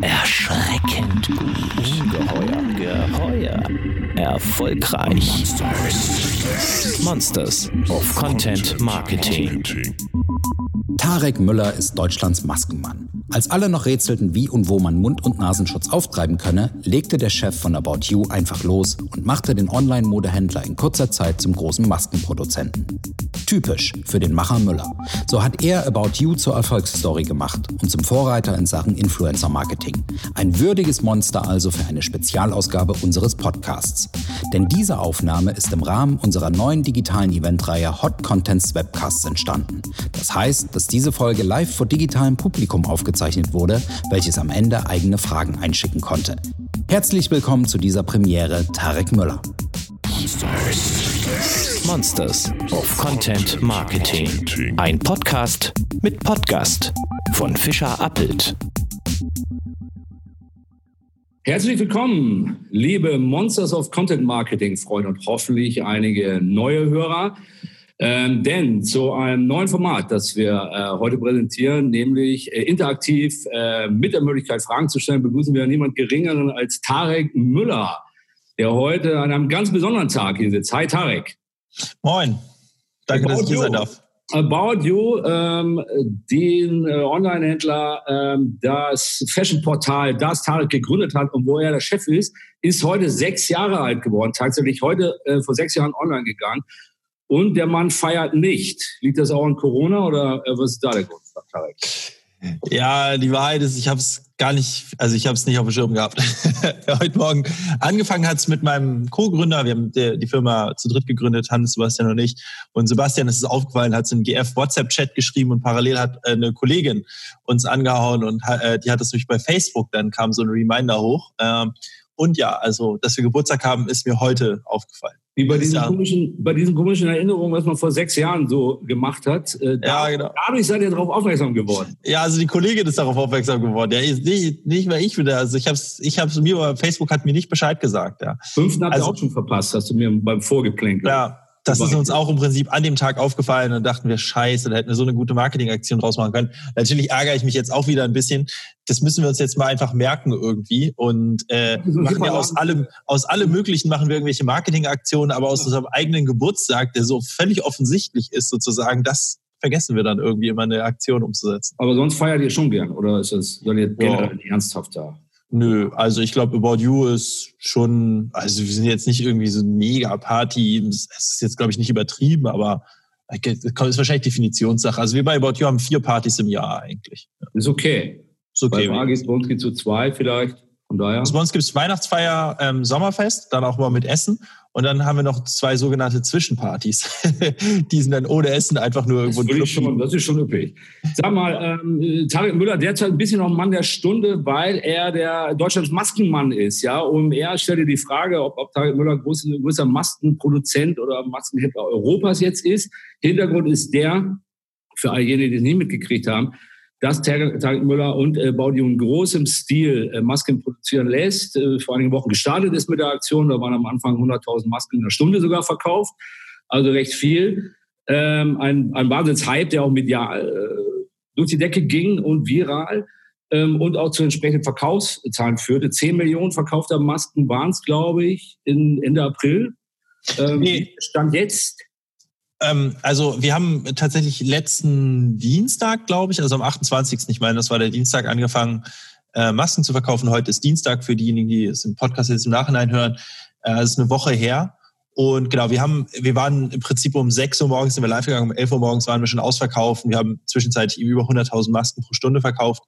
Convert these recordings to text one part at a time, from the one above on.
Erschreckend gut. Ungeheuer. Geheuer. Erfolgreich. Monsters of Content Marketing. Tarek Müller ist Deutschlands Maskenmann. Als alle noch rätselten, wie und wo man Mund- und Nasenschutz auftreiben könne, legte der Chef von About You einfach los und machte den Online-Modehändler in kurzer Zeit zum großen Maskenproduzenten. Typisch für den Macher Müller. So hat er About You zur Erfolgsstory gemacht und zum Vorreiter in Sachen Influencer-Marketing. Ein würdiges Monster also für eine Spezialausgabe unseres Podcasts. Denn diese Aufnahme ist im Rahmen unserer neuen digitalen Eventreihe Hot Contents Webcasts entstanden. Das heißt, dass diese Folge live vor digitalem Publikum aufgezeichnet wurde, welches am Ende eigene Fragen einschicken konnte. Herzlich willkommen zu dieser Premiere, Tarek Müller. Monsters of Content Marketing. Ein Podcast mit Podcast von Fischer Appelt. Herzlich willkommen, liebe Monsters of Content Marketing Freunde und hoffentlich einige neue Hörer. Ähm, denn zu einem neuen Format, das wir äh, heute präsentieren, nämlich äh, interaktiv äh, mit der Möglichkeit, Fragen zu stellen, begrüßen wir niemand Geringeren als Tarek Müller, der heute an einem ganz besonderen Tag hier sitzt. Hi Tarek. Moin. Danke, About dass ich hier you. sein darf. About You, ähm, den äh, Online-Händler, ähm, das Fashion-Portal, das Tarek gegründet hat und wo er der Chef ist, ist heute sechs Jahre alt geworden. Tatsächlich heute äh, vor sechs Jahren online gegangen. Und der Mann feiert nicht. Liegt das auch an Corona oder äh, was ist da der Grund, Tarek? Ja, die Wahrheit ist, ich habe es gar nicht, also ich habe es nicht auf dem Schirm gehabt. Heute Morgen angefangen hat es mit meinem Co-Gründer. Wir haben die, Firma zu dritt gegründet, Hannes, Sebastian und ich. Und Sebastian ist es aufgefallen, hat so einen GF-WhatsApp-Chat geschrieben und parallel hat äh, eine Kollegin uns angehauen und äh, die hat es nämlich bei Facebook, dann kam so ein Reminder hoch. Und ja, also, dass wir Geburtstag haben, ist mir heute aufgefallen. Wie bei diesen, Ja. komischen, bei diesen komischen Erinnerungen, was man vor sechs Jahren so gemacht hat. Äh, Ja, genau. Dadurch seid ihr darauf aufmerksam geworden. Ja, also die Kollegin ist darauf aufmerksam geworden. Ja, nicht, nicht mehr ich wieder. Also ich habe es, ich habe es mir, aber Facebook hat mir nicht Bescheid gesagt. Ja, Fünften habt ihr Also- auch schon verpasst, hast du mir beim Vorgeplänkel. ja das ist uns auch im Prinzip an dem Tag aufgefallen und dachten wir, scheiße, da hätten wir so eine gute Marketingaktion draus machen können. Natürlich ärgere ich mich jetzt auch wieder ein bisschen. Das müssen wir uns jetzt mal einfach merken irgendwie und äh, machen wir aus allem, aus allem Möglichen machen wir irgendwelche Marketingaktionen, aber aus unserem eigenen Geburtstag, der so völlig offensichtlich ist sozusagen, das vergessen wir dann irgendwie immer eine Aktion umzusetzen. Aber sonst feiert ihr schon gern, oder ist das seid ihr generell nicht ernsthaft da? Nö, also ich glaube, About You ist schon, also wir sind jetzt nicht irgendwie so ein Mega-Party, es ist jetzt, glaube ich, nicht übertrieben, aber es ist wahrscheinlich Definitionssache. Also wir bei About You haben vier Partys im Jahr eigentlich. Ist okay. Ist Bei okay. Frage bei uns geht zu zwei vielleicht. Von daher. Also bei uns gibt es Weihnachtsfeier, ähm, Sommerfest, dann auch mal mit Essen. Und dann haben wir noch zwei sogenannte Zwischenpartys. Die sind dann ohne Essen einfach nur Das, irgendwo Club. schon, das ist schon üppig. Sag mal, ähm, Tarek Müller, derzeit ein bisschen noch Mann der Stunde, weil er der Deutschlands Maskenmann ist. Ja, und er stellte die Frage, ob, ob Tarek Müller größter, größter Maskenproduzent oder Maskenhändler Europas jetzt ist. Hintergrund ist der, für all jene, die es nicht mitgekriegt haben, dass Tarek Tarek Müller und äh, Baudio in großem Stil äh, Masken produzieren lässt. Äh, vor einigen Wochen gestartet ist mit der Aktion. Da waren am Anfang 100.000 Masken in der Stunde sogar verkauft. Also recht viel. Ähm, ein, ein Wahnsinns-Hype, der auch medial äh, durch die Decke ging und viral ähm, und auch zu entsprechenden Verkaufszahlen führte. 10 Millionen verkaufter Masken waren es, glaube ich, in Ende April. Ähm, Nee. Stand jetzt. Ähm, also wir haben tatsächlich letzten Dienstag, glaube ich, also am 28. Ich meine, das war der Dienstag, angefangen, äh, Masken zu verkaufen. Heute ist Dienstag für diejenigen, die es im Podcast jetzt im Nachhinein hören. Äh, das ist eine Woche her. Und genau, wir haben, wir waren im Prinzip um 6 Uhr morgens sind wir live gegangen, um 11 Uhr morgens waren wir schon ausverkauft. Wir haben zwischenzeitlich über 100.000 Masken pro Stunde verkauft.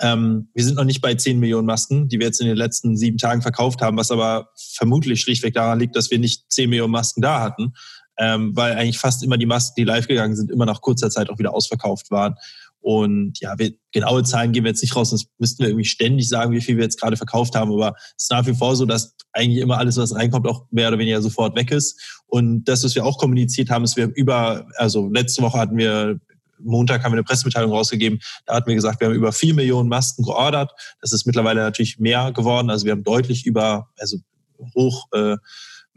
Ähm, wir sind noch nicht bei 10 Millionen Masken, die wir jetzt in den letzten sieben Tagen verkauft haben, was aber vermutlich schlichtweg daran liegt, dass wir nicht 10 Millionen Masken da hatten, ähm, weil eigentlich fast immer die Masken, die live gegangen sind, immer nach kurzer Zeit auch wieder ausverkauft waren. Und ja, wir, genaue Zahlen geben wir jetzt nicht raus, sonst müssten wir irgendwie ständig sagen, wie viel wir jetzt gerade verkauft haben. Aber es ist nach wie vor so, dass eigentlich immer alles, was reinkommt, auch mehr oder weniger sofort weg ist. Und das, was wir auch kommuniziert haben, ist, wir haben über, also letzte Woche hatten wir Montag haben wir eine Pressemitteilung rausgegeben. Da hatten wir gesagt, wir haben über vier Millionen Masken geordert. Das ist mittlerweile natürlich mehr geworden. Also wir haben deutlich über, also hoch äh,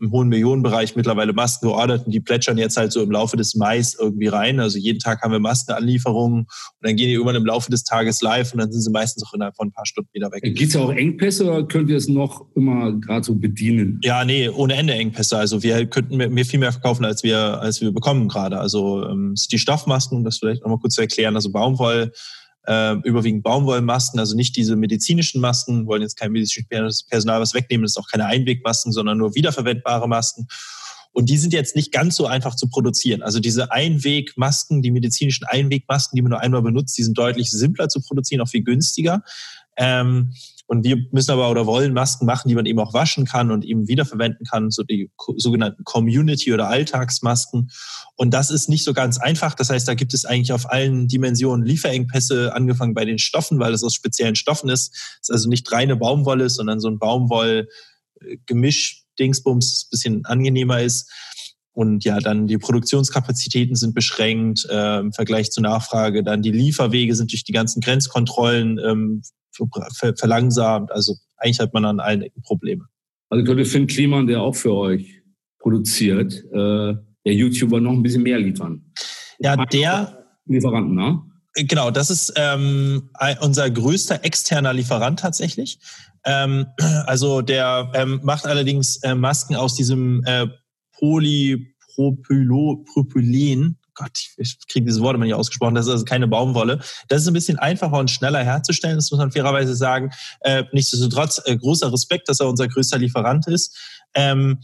im hohen Millionenbereich mittlerweile Masken geordert und die plätschern jetzt halt so im Laufe des Mais irgendwie rein. Also jeden Tag haben wir Maskenanlieferungen und dann gehen die irgendwann im Laufe des Tages live und dann sind sie meistens auch innerhalb von ein paar Stunden wieder weg. Gibt es ja auch Engpässe oder könnt ihr es noch immer gerade so bedienen? Ja, nee, ohne Ende Engpässe. Also wir könnten mehr, viel mehr verkaufen, als wir, als wir bekommen gerade. Also ähm, die Stoffmasken, um das vielleicht nochmal kurz zu erklären, also Baumwoll, äh, überwiegend Baumwollmasken, also nicht diese medizinischen Masken, wollen jetzt kein medizinisches Personal was wegnehmen, das ist auch keine Einwegmasken, sondern nur wiederverwendbare Masken. Und die sind jetzt nicht ganz so einfach zu produzieren. Also diese Einwegmasken, die medizinischen Einwegmasken, die man nur einmal benutzt, die sind deutlich simpler zu produzieren, auch viel günstiger. Ähm, und wir müssen aber oder wollen Masken machen, die man eben auch waschen kann und eben wiederverwenden kann, so die sogenannten Community- oder Alltagsmasken. Und das ist nicht so ganz einfach. Das heißt, da gibt es eigentlich auf allen Dimensionen Lieferengpässe, angefangen bei den Stoffen, weil es aus speziellen Stoffen ist. Es ist also nicht reine Baumwolle, sondern so ein Baumwoll-Gemisch-Dingsbums, bisschen angenehmer ist. Und ja, dann die Produktionskapazitäten sind beschränkt äh, im Vergleich zur Nachfrage. Dann die Lieferwege sind durch die ganzen Grenzkontrollen ähm, verlangsamt. Also eigentlich hat man an allen Ecken Probleme. Also könnte Finn Kliman, der auch für euch produziert, äh, der YouTuber noch ein bisschen mehr liefern. Ja, der Lieferanten, ne? Genau, das ist ähm, unser größter externer Lieferant tatsächlich. Ähm, also der ähm, macht allerdings äh, Masken aus diesem äh, Polypropylen, Gott, ich kriege dieses Wort immer nicht ausgesprochen, das ist also keine Baumwolle. Das ist ein bisschen einfacher und schneller herzustellen, das muss man fairerweise sagen. Äh, nichtsdestotrotz äh, großer Respekt, dass er unser größter Lieferant ist. Ähm,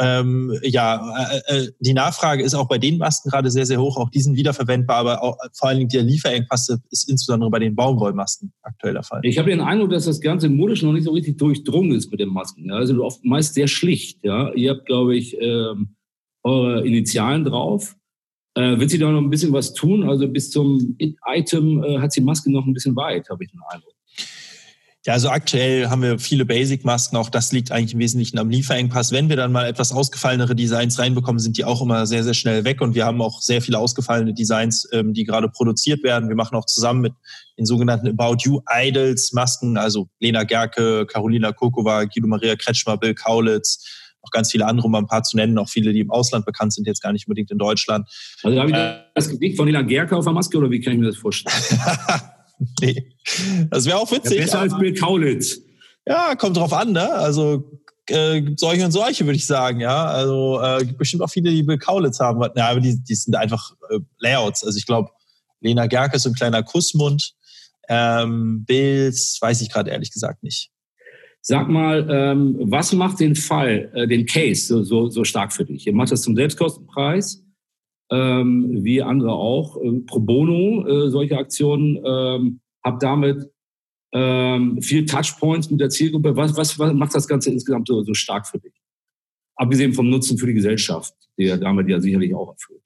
ähm, ja, äh, äh, die Nachfrage ist auch bei den Masken gerade sehr, sehr hoch. Auch die sind wiederverwendbar, aber auch, vor allen Dingen der Lieferengpass ist insbesondere bei den Baumwollmasken aktuell der Fall. Ich habe den Eindruck, dass das Ganze modisch noch nicht so richtig durchdrungen ist mit den Masken. Ja. Also oft meist sehr schlicht. Ja. Ihr habt, glaube ich, ähm, eure Initialen drauf. Äh, wird sie da noch ein bisschen was tun? Also bis zum Item äh, hat sie Maske noch ein bisschen weit, habe ich den Eindruck. Ja, also aktuell haben wir viele Basic-Masken. Auch das liegt eigentlich im Wesentlichen am Lieferengpass. Wenn wir dann mal etwas ausgefallenere Designs reinbekommen, sind die auch immer sehr, sehr schnell weg. Und wir haben auch sehr viele ausgefallene Designs, ähm, die gerade produziert werden. Wir machen auch zusammen mit den sogenannten About You Idols Masken, also Lena Gerke, Carolina Kokova, Guido Maria Kretschmer, Bill Kaulitz, noch ganz viele andere, um ein paar zu nennen, auch viele, die im Ausland bekannt sind, jetzt gar nicht unbedingt in Deutschland. Also habe ich äh, das Gesicht von Lena Gerke auf der Maske oder wie kann ich mir das vorstellen? nee. Das wäre auch witzig. Ja, besser als Bill Kaulitz. Ja, kommt drauf an, ne? Also äh, solche und solche, würde ich sagen, ja. Also äh, gibt bestimmt auch viele, die Bill Kaulitz haben. Ja, aber die, die sind einfach äh, Layouts. Also ich glaube, Lena Gerke ist so ein kleiner Kussmund. Ähm, Bills weiß ich gerade ehrlich gesagt nicht. Sag mal, ähm, was macht den Fall, äh, den Case so, so, so stark für dich? Ihr macht das zum Selbstkostenpreis, ähm, wie andere auch, äh, pro bono, äh, solche Aktionen, ähm, habt damit ähm, viel Touchpoints mit der Zielgruppe. Was, was, was macht das Ganze insgesamt so, so stark für dich? Abgesehen vom Nutzen für die Gesellschaft, der damit ja sicherlich auch erfüllt.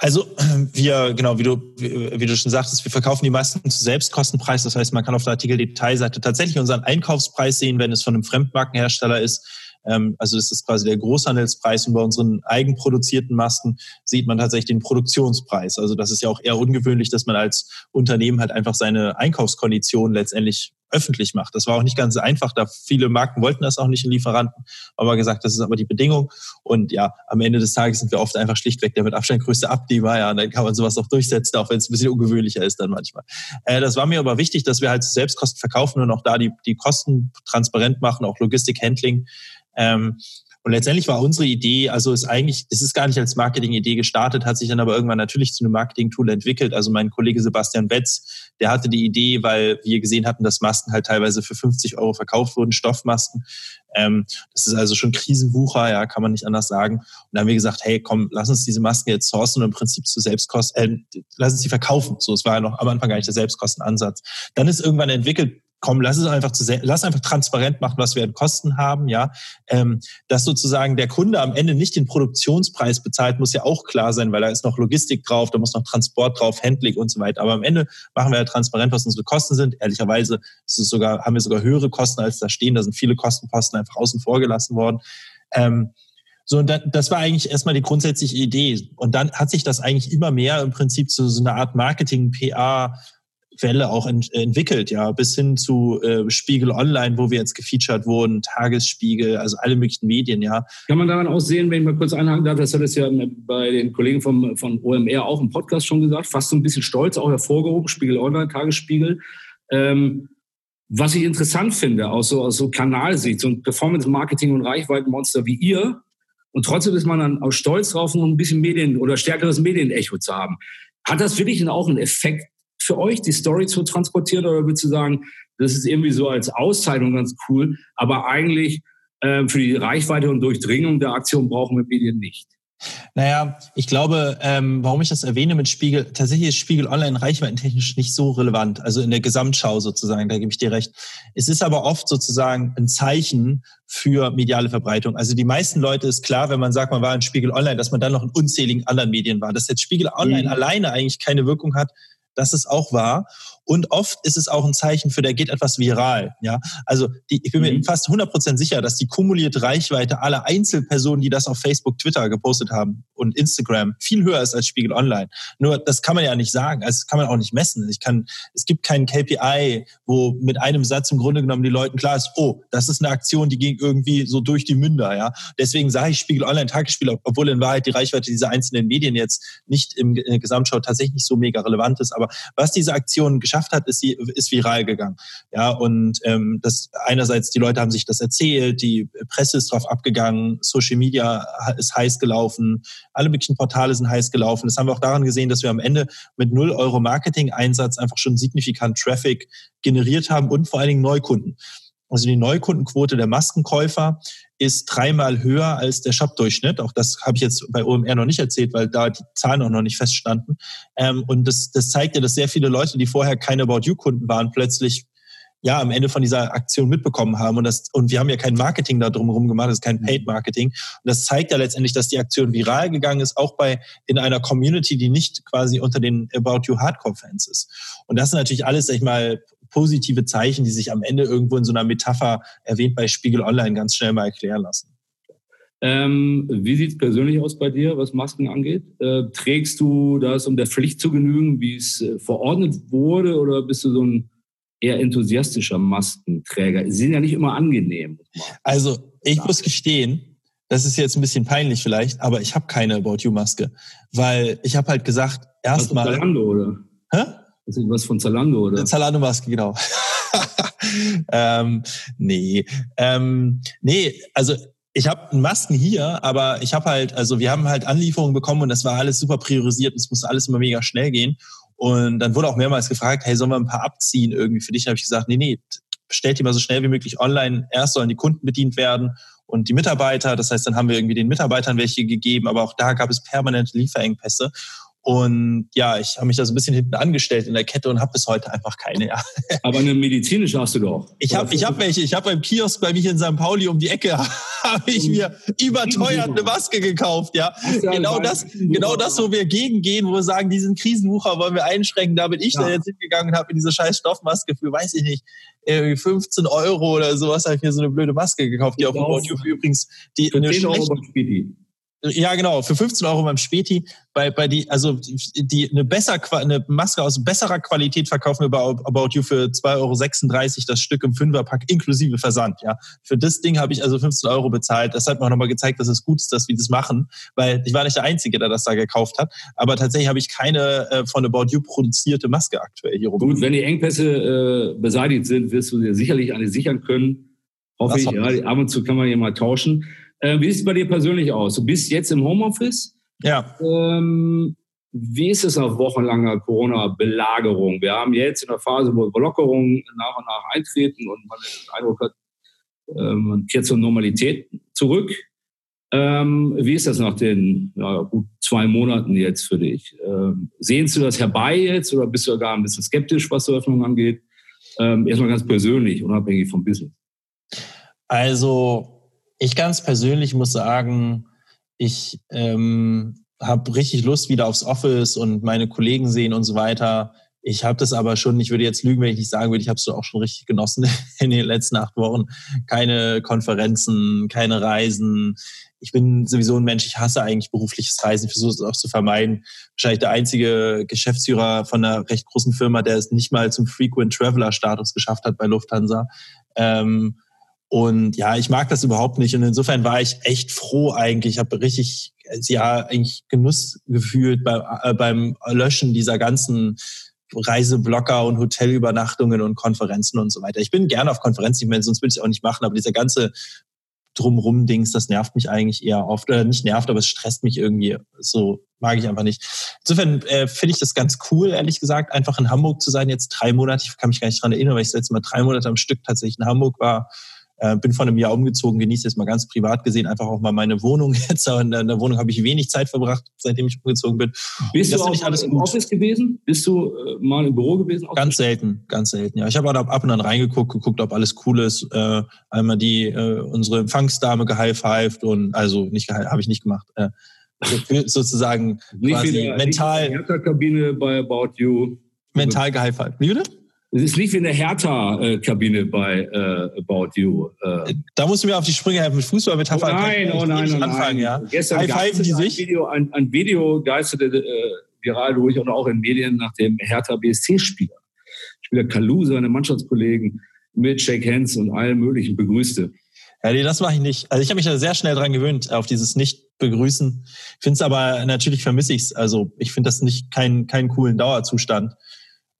Also wir, genau, wie du, wie du schon sagtest, wir verkaufen die meisten zu Selbstkostenpreis. Das heißt, man kann auf der Artikel-Detailseite tatsächlich unseren Einkaufspreis sehen, wenn es von einem Fremdmarkenhersteller ist. Ähm, also das ist quasi der Großhandelspreis und bei unseren eigenproduzierten Masken sieht man tatsächlich den Produktionspreis. Also das ist ja auch eher ungewöhnlich, dass man als Unternehmen halt einfach seine Einkaufskonditionen letztendlich öffentlich macht. Das war auch nicht ganz einfach, da viele Marken wollten das auch nicht in Lieferanten, aber gesagt, das ist aber die Bedingung. Und ja, am Ende des Tages sind wir oft einfach schlichtweg der mit Abstand größte Abnehmer. Ja, und dann kann man sowas auch durchsetzen, auch wenn es ein bisschen ungewöhnlicher ist dann manchmal. Äh, das war mir aber wichtig, dass wir halt Selbstkosten verkaufen und auch da die, die Kosten transparent machen, auch Logistik, Handling. Ähm, und letztendlich war unsere Idee, also ist eigentlich, es ist gar nicht als Marketing-Idee gestartet, hat sich dann aber irgendwann natürlich zu einem Marketing-Tool entwickelt. Also mein Kollege Sebastian Wetz, der hatte die Idee, weil wir gesehen hatten, dass Masken halt teilweise für 50 Euro verkauft wurden, Stoffmasken. Ähm, das ist also schon Krisenwucher, ja, kann man nicht anders sagen. Und dann haben wir gesagt, hey, komm, lass uns diese Masken jetzt sourcen und im Prinzip zu Selbstkosten, äh, lass uns die verkaufen. So, es war ja noch am Anfang gar nicht der Selbstkostenansatz. Dann ist irgendwann entwickelt, komm, lass es einfach zu, lass einfach transparent machen, was wir an Kosten haben, ja. Ähm, dass sozusagen der Kunde am Ende nicht den Produktionspreis bezahlt, muss ja auch klar sein, weil da ist noch Logistik drauf, da muss noch Transport drauf, Handling und so weiter. Aber am Ende machen wir ja transparent, was unsere Kosten sind. Ehrlicherweise ist es sogar, haben wir sogar höhere Kosten als da stehen. Da sind viele Kostenposten einfach außen vor gelassen worden. Ähm, so, und das war eigentlich erstmal die grundsätzliche Idee. Und dann hat sich das eigentlich immer mehr im Prinzip zu so einer Art Marketing, PA, Welle auch ent entwickelt, ja, bis hin zu äh, Spiegel Online, wo wir jetzt gefeatured wurden, Tagesspiegel, also alle möglichen Medien, ja. Kann man daran auch sehen, wenn ich mal kurz einhaken darf, das hat es ja bei den Kollegen vom, von OMR auch im Podcast schon gesagt, fast so ein bisschen stolz auch hervorgehoben, Spiegel Online, Tagesspiegel. Ähm, was ich interessant finde, aus so, aus so Kanalsicht, so ein Performance-Marketing- und Reichweitenmonster wie ihr, und trotzdem ist man dann auch stolz drauf, noch ein bisschen Medien oder stärkeres Medienecho zu haben. Hat das wirklich auch einen Effekt für euch, die Story zu transportieren? Oder würdest du sagen, das ist irgendwie so als Auszeichnung ganz cool, aber eigentlich äh, für die Reichweite und Durchdringung der Aktion brauchen wir Medien nicht? Naja, ich glaube, ähm, warum ich das erwähne mit Spiegel, tatsächlich ist Spiegel Online reichweitentechnisch nicht so relevant, also in der Gesamtschau sozusagen, da gebe ich dir recht. Es ist aber oft sozusagen ein Zeichen für mediale Verbreitung. Also die meisten Leute ist klar, wenn man sagt, man war in Spiegel Online, dass man dann noch in unzähligen anderen Medien war. Dass jetzt Spiegel Online mhm. alleine eigentlich keine Wirkung hat, das ist auch wahr. Und oft ist es auch ein Zeichen für, da geht etwas viral. Ja, also die, ich bin mir mhm. fast 100% sicher, dass die kumulierte Reichweite aller Einzelpersonen, die das auf Facebook, Twitter gepostet haben und Instagram viel höher ist als Spiegel Online. Nur das kann man ja nicht sagen. Also das kann man auch nicht messen. Ich kann, es gibt keinen KPI, wo mit einem Satz im Grunde genommen die Leuten klar ist, oh, das ist eine Aktion, die ging irgendwie so durch die Münder. Ja, deswegen sage ich Spiegel Online Tagesspiel, obwohl in Wahrheit die Reichweite dieser einzelnen Medien jetzt nicht im Gesamtschau tatsächlich so mega relevant ist. Aber was diese Aktion geschafft geschafft hat, ist sie ist viral gegangen. Ja, und ähm, das einerseits die Leute haben sich das erzählt, die Presse ist drauf abgegangen, Social Media ist heiß gelaufen, alle möglichen Portale sind heiß gelaufen. Das haben wir auch daran gesehen, dass wir am Ende mit 0 Euro Marketing-Einsatz einfach schon signifikant Traffic generiert haben und vor allen Dingen Neukunden. Also die Neukundenquote der Maskenkäufer ist dreimal höher als der Shop-Durchschnitt. Auch das habe ich jetzt bei OMR noch nicht erzählt, weil da die Zahlen auch noch nicht feststanden. Ähm, und das, das zeigt ja, dass sehr viele Leute, die vorher keine About You-Kunden waren, plötzlich ja am Ende von dieser Aktion mitbekommen haben. Und, das, und wir haben ja kein Marketing da drumherum gemacht, das ist kein Paid-Marketing. Und das zeigt ja letztendlich, dass die Aktion viral gegangen ist, auch bei in einer Community, die nicht quasi unter den About You Hardcore-Fans ist. Und das sind natürlich alles, sag ich mal, positive Zeichen, die sich am Ende irgendwo in so einer Metapher erwähnt bei Spiegel Online ganz schnell mal erklären lassen. Ähm, wie sieht es persönlich aus bei dir, was Masken angeht? Äh, trägst du das, um der Pflicht zu genügen, wie es äh, verordnet wurde, oder bist du so ein eher enthusiastischer Maskenträger? Sie sind ja nicht immer angenehm. Also ich muss gestehen, das ist jetzt ein bisschen peinlich vielleicht, aber ich habe keine About You Maske, weil ich habe halt gesagt, erstmal. Zalando oder? Hä? Was von Zalando, oder? Zalando-Maske, genau. ähm, nee. Ähm, nee, also ich habe Masken hier, aber ich habe halt, also wir haben halt Anlieferungen bekommen und das war alles super priorisiert. Es musste alles immer mega schnell gehen. Und dann wurde auch mehrmals gefragt, hey, sollen wir ein paar abziehen irgendwie für dich? habe ich gesagt, nee, nee, bestellt die mal so schnell wie möglich online. Erst sollen die Kunden bedient werden und die Mitarbeiter. Das heißt, dann haben wir irgendwie den Mitarbeitern welche gegeben, aber auch da gab es permanente Lieferengpässe. Und ja, ich habe mich da so ein bisschen hinten angestellt in der Kette und habe bis heute einfach keine. Ja. Aber eine medizinische hast du doch. Ich habe ich hab welche. Ich habe beim Kiosk bei mir in St. Pauli um die Ecke habe ich mir überteuert eine Maske gekauft. Ja, genau das, genau das, wo wir gegengehen, wo wir sagen, diesen Krisenwucher wollen wir einschränken. Da bin ich ja. da jetzt hingegangen und habe mir diese scheiß Stoffmaske für, weiß ich nicht, 15 Euro oder sowas habe ich mir so eine blöde Maske gekauft, die auf dem YouTube übrigens die eine schlechte, ja, genau, für 15 Euro beim Späti. Bei, bei die, also die, eine, besser, eine Maske aus besserer Qualität verkaufen wir bei About You für 2,36 Euro das Stück im Fünferpack inklusive Versand. Ja, Für das Ding habe ich also 15 Euro bezahlt. Das hat mir auch nochmal gezeigt, dass es gut ist, dass wir das machen, weil ich war nicht der Einzige, der das da gekauft hat. Aber tatsächlich habe ich keine äh, von About You produzierte Maske aktuell hier rum. Gut, wenn die Engpässe äh, beseitigt sind, wirst du dir sicherlich eine sichern können. Hoffe das ich. Ja, ab und zu kann man hier mal tauschen. Äh, wie sieht es bei dir persönlich aus? Du bist jetzt im Homeoffice. Ja. Ähm, wie ist es nach wochenlanger Corona-Belagerung? Wir haben jetzt in der Phase, wo Lockerungen nach und nach eintreten und man den Eindruck hat, äh, man kehrt zur Normalität zurück. Ähm, wie ist das nach den ja, gut zwei Monaten jetzt für dich? Ähm, sehnst du das herbei jetzt oder bist du gar ein bisschen skeptisch, was die Öffnung angeht? Ähm, erstmal ganz persönlich, unabhängig vom Business. Also ich ganz persönlich muss sagen, ich ähm, habe richtig Lust wieder aufs Office und meine Kollegen sehen und so weiter. Ich habe das aber schon, ich würde jetzt lügen, wenn ich nicht sagen würde, ich habe es auch schon richtig genossen in den letzten acht Wochen. Keine Konferenzen, keine Reisen. Ich bin sowieso ein Mensch, ich hasse eigentlich berufliches Reisen, versuche es auch zu vermeiden. Wahrscheinlich der einzige Geschäftsführer von einer recht großen Firma, der es nicht mal zum Frequent Traveler Status geschafft hat bei Lufthansa. Ähm, und ja, ich mag das überhaupt nicht. Und insofern war ich echt froh eigentlich. Ich habe richtig, ja, eigentlich Genuss gefühlt bei, äh, beim Löschen dieser ganzen Reiseblocker und Hotelübernachtungen und Konferenzen und so weiter. Ich bin gerne auf Konferenzen, ich meine, sonst würde ich es auch nicht machen, aber dieser ganze drumrum Dings, das nervt mich eigentlich eher oft, oder nicht nervt, aber es stresst mich irgendwie. So mag ich einfach nicht. Insofern äh, finde ich das ganz cool, ehrlich gesagt, einfach in Hamburg zu sein, jetzt drei Monate. Ich kann mich gar nicht dran erinnern, weil ich das letzte Mal drei Monate am Stück tatsächlich in Hamburg war. Äh, bin vor einem Jahr umgezogen, genieße jetzt mal ganz privat gesehen einfach auch mal meine Wohnung jetzt. In der, in der Wohnung habe ich wenig Zeit verbracht, seitdem ich umgezogen bin. Bist das du auch alles im gut. Office gewesen? Bist du äh, mal im Büro gewesen? Ganz selten, ganz selten, ja. Ich habe ab und an reingeguckt, geguckt, ob alles cool ist. Äh, einmal die äh, unsere Empfangsdame gehighfived und also nicht habe ich nicht gemacht. Äh, sozusagen nicht quasi der, mental. Nicht Kabine bei About You. Mental gehighfived. Wie bitte? Es ist nicht wie eine Hertha-Kabine bei äh, About You. Äh. Da musst du mir auf die Sprünge helfen mit Fußballmetapher. Oh nein, oh nein, oh nein. Anfangen, ja. Gestern die sich. Ein Video, ein, ein Video geisterte äh, viral durch und auch in Medien nach dem Hertha-BSC-Spieler. Spieler Kalu, seine Mannschaftskollegen mit Shake Hands und allem möglichen begrüßte. Ja, nee, das mache ich nicht. Also ich habe mich da sehr schnell dran gewöhnt, auf dieses Nicht-Begrüßen. Ich finde es aber, natürlich vermisse ich es. Also ich finde das nicht keinen keinen coolen Dauerzustand.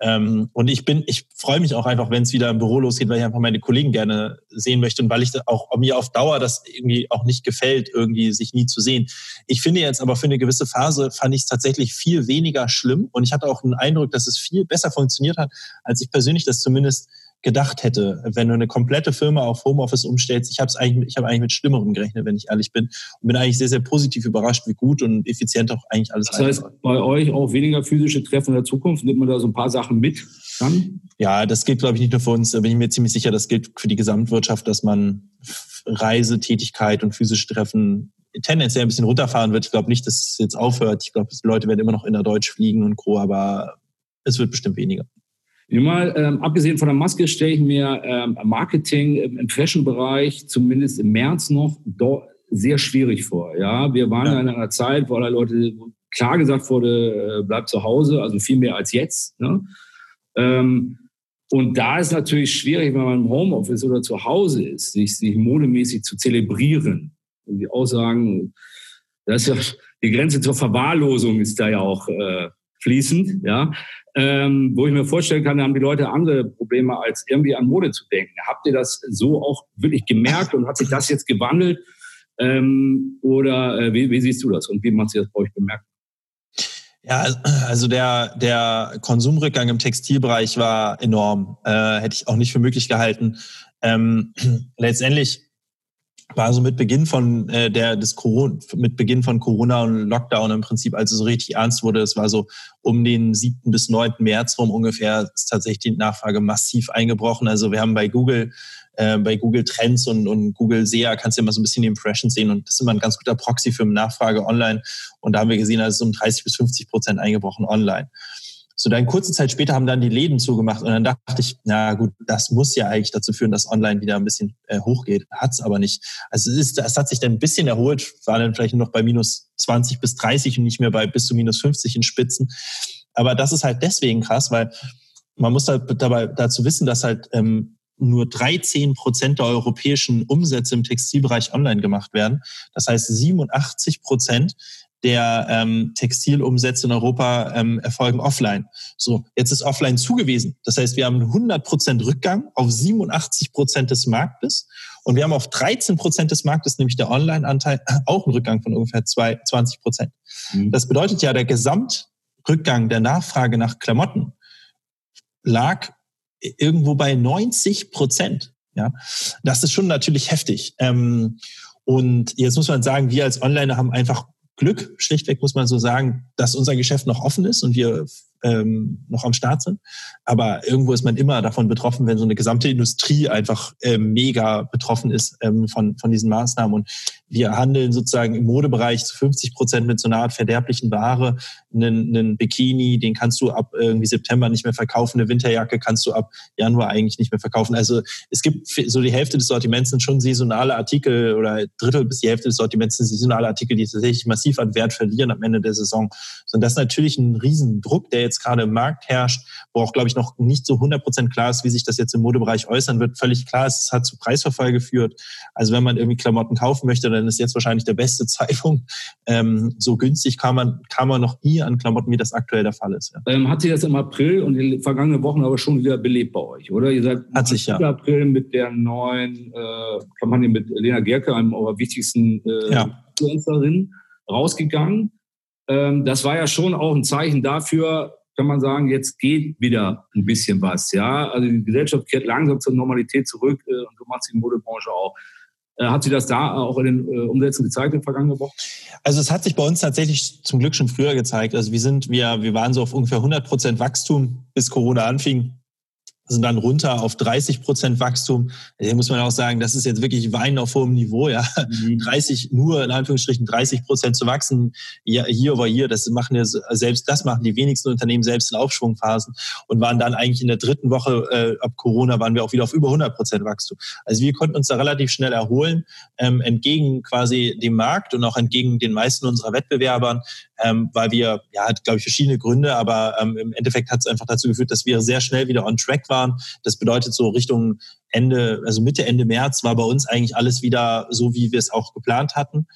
Ähm, und ich bin, ich freue mich auch einfach, wenn es wieder im Büro losgeht, weil ich einfach meine Kollegen gerne sehen möchte und weil ich auch mir auf Dauer das irgendwie auch nicht gefällt, irgendwie sich nie zu sehen. Ich finde jetzt aber für eine gewisse Phase fand ich es tatsächlich viel weniger schlimm und ich hatte auch den Eindruck, dass es viel besser funktioniert hat, als ich persönlich das zumindest gedacht hätte, wenn du eine komplette Firma auf Homeoffice umstellst. Ich habe es eigentlich, ich habe eigentlich mit Schlimmerem gerechnet, wenn ich ehrlich bin, und bin eigentlich sehr, sehr positiv überrascht, wie gut und effizient auch eigentlich alles. Das heißt, bei euch auch weniger physische Treffen in der Zukunft. Nimmt man da so ein paar Sachen mit? Dann? Ja, das gilt, glaube ich, nicht nur für uns. Da bin ich mir ziemlich sicher, das gilt für die Gesamtwirtschaft, dass man Reisetätigkeit und physische Treffen tendenziell ein bisschen runterfahren wird. Ich glaube nicht, dass es jetzt aufhört. Ich glaube, Leute werden immer noch innerdeutsch fliegen und Co., aber es wird bestimmt weniger. Mal, ähm, abgesehen von der Maske stelle ich mir ähm, Marketing im Fashion-Bereich, zumindest im März noch, sehr schwierig vor. Ja, wir waren ja. in einer Zeit, wo alle Leute klar gesagt wurde, äh, bleib zu Hause, also viel mehr als jetzt. Ne? Ähm, und da ist natürlich schwierig, wenn man im Homeoffice oder zu Hause ist, sich, sich modemäßig zu zelebrieren. Und die Aussagen, das ist ja die Grenze zur Verwahrlosung ist da ja auch äh, fließend, ja ähm, wo ich mir vorstellen kann, da haben die Leute andere Probleme, als irgendwie an Mode zu denken. Habt ihr das so auch wirklich gemerkt und hat sich das jetzt gewandelt? Ähm, oder äh, wie, wie, siehst du das und wie macht sich das bei euch bemerkt? Ja, also der, der Konsumrückgang im Textilbereich war enorm. Äh, hätte ich auch nicht für möglich gehalten. Ähm, letztendlich war so mit Beginn von äh, der des Corona, mit Beginn von Corona und Lockdown im Prinzip, als es so richtig ernst wurde, es war so um den 7. bis 9. März rum ungefähr, ist tatsächlich die Nachfrage massiv eingebrochen. Also wir haben bei Google äh, bei Google Trends und, und Google SEA kannst du immer so ein bisschen die Impressions sehen und das ist immer ein ganz guter Proxy für Nachfrage online. Und da haben wir gesehen, es um 30 bis 50 Prozent eingebrochen online. So dann kurze Zeit später haben dann die Läden zugemacht und dann dachte ich, na gut, das muss ja eigentlich dazu führen, dass online wieder ein bisschen äh, hochgeht. Hat's aber nicht. Also es, ist, es hat sich dann ein bisschen erholt, war dann vielleicht noch bei minus 20 bis 30 und nicht mehr bei bis zu minus 50 in Spitzen. Aber das ist halt deswegen krass, weil man muss halt dabei dazu wissen, dass halt ähm, nur 13 Prozent der europäischen Umsätze im Textilbereich online gemacht werden. Das heißt, 87 Prozent der ähm, Textilumsätze in Europa ähm, erfolgen offline. So, jetzt ist offline zugewiesen. Das heißt, wir haben 100 Prozent Rückgang auf 87 Prozent des Marktes und wir haben auf 13 Prozent des Marktes, nämlich der Online-Anteil, auch einen Rückgang von ungefähr 20 Prozent. Mhm. Das bedeutet ja, der Gesamtrückgang der Nachfrage nach Klamotten lag irgendwo bei 90 Prozent. Ja, das ist schon natürlich heftig. Ähm, und jetzt muss man sagen, wir als Onliner haben einfach Glück, schlichtweg muss man so sagen, dass unser Geschäft noch offen ist und wir ähm, noch am Start sind. Aber irgendwo ist man immer davon betroffen, wenn so eine gesamte Industrie einfach äh, mega betroffen ist ähm, von, von diesen Maßnahmen. Und wir handeln sozusagen im Modebereich zu 50 Prozent mit so einer Art verderblichen Ware. Einen, einen Bikini, den kannst du ab irgendwie September nicht mehr verkaufen. Eine Winterjacke kannst du ab Januar eigentlich nicht mehr verkaufen. Also es gibt so die Hälfte des Sortiments sind schon saisonale Artikel oder Drittel bis die Hälfte des Sortiments sind saisonale Artikel, die tatsächlich massiv an Wert verlieren am Ende der Saison. Und das ist natürlich ein Riesendruck, der jetzt gerade im Markt herrscht, wo auch, glaube ich, noch nicht so 100 Prozent klar ist, wie sich das jetzt im Modebereich äußern wird. Völlig klar ist, es hat zu Preisverfall geführt. Also wenn man irgendwie Klamotten kaufen möchte, dann ist jetzt wahrscheinlich der beste Zeitpunkt. Ähm, so günstig kam man, kam man noch nie an Klamotten, wie das aktuell der Fall ist. Ja. Ähm, hat sich das im April und die vergangenen Wochen aber schon wieder belebt bei euch, oder? Ihr seid hat sich, ja. April mit der neuen äh, Kampagne mit Lena Gerke, einem eurer wichtigsten äh, ja. Influencerin, rausgegangen. Ähm, das war ja schon auch ein Zeichen dafür, kann man sagen, jetzt geht wieder ein bisschen was. Ja, also die Gesellschaft kehrt langsam zur Normalität zurück äh, und du machst die Modebranche auch. Äh, hat sich das da auch in den äh, Umsätzen gezeigt in den vergangenen Wochen? Also es hat sich bei uns tatsächlich zum Glück schon früher gezeigt. Also wir sind, wir, wir waren so auf ungefähr 100 Prozent Wachstum, bis Corona anfing sind dann runter auf 30 Prozent Wachstum. Hier muss man auch sagen, das ist jetzt wirklich Wein auf hohem Niveau, ja. Mhm. 30, nur in Anführungsstrichen 30 Prozent zu wachsen, hier over hier, das machen ja selbst das machen die wenigsten Unternehmen selbst in Aufschwungphasen und waren dann eigentlich in der dritten Woche äh, ab Corona waren wir auch wieder auf über 100 Prozent Wachstum. Also wir konnten uns da relativ schnell erholen, ähm, entgegen quasi dem Markt und auch entgegen den meisten unserer Wettbewerbern, ähm, weil wir, ja, hat glaube ich verschiedene Gründe, aber ähm, im Endeffekt hat es einfach dazu geführt, dass wir sehr schnell wieder on track waren waren. Das bedeutet so Richtung Ende, also Mitte, Ende März war bei uns eigentlich alles wieder so, wie wir es auch geplant hatten.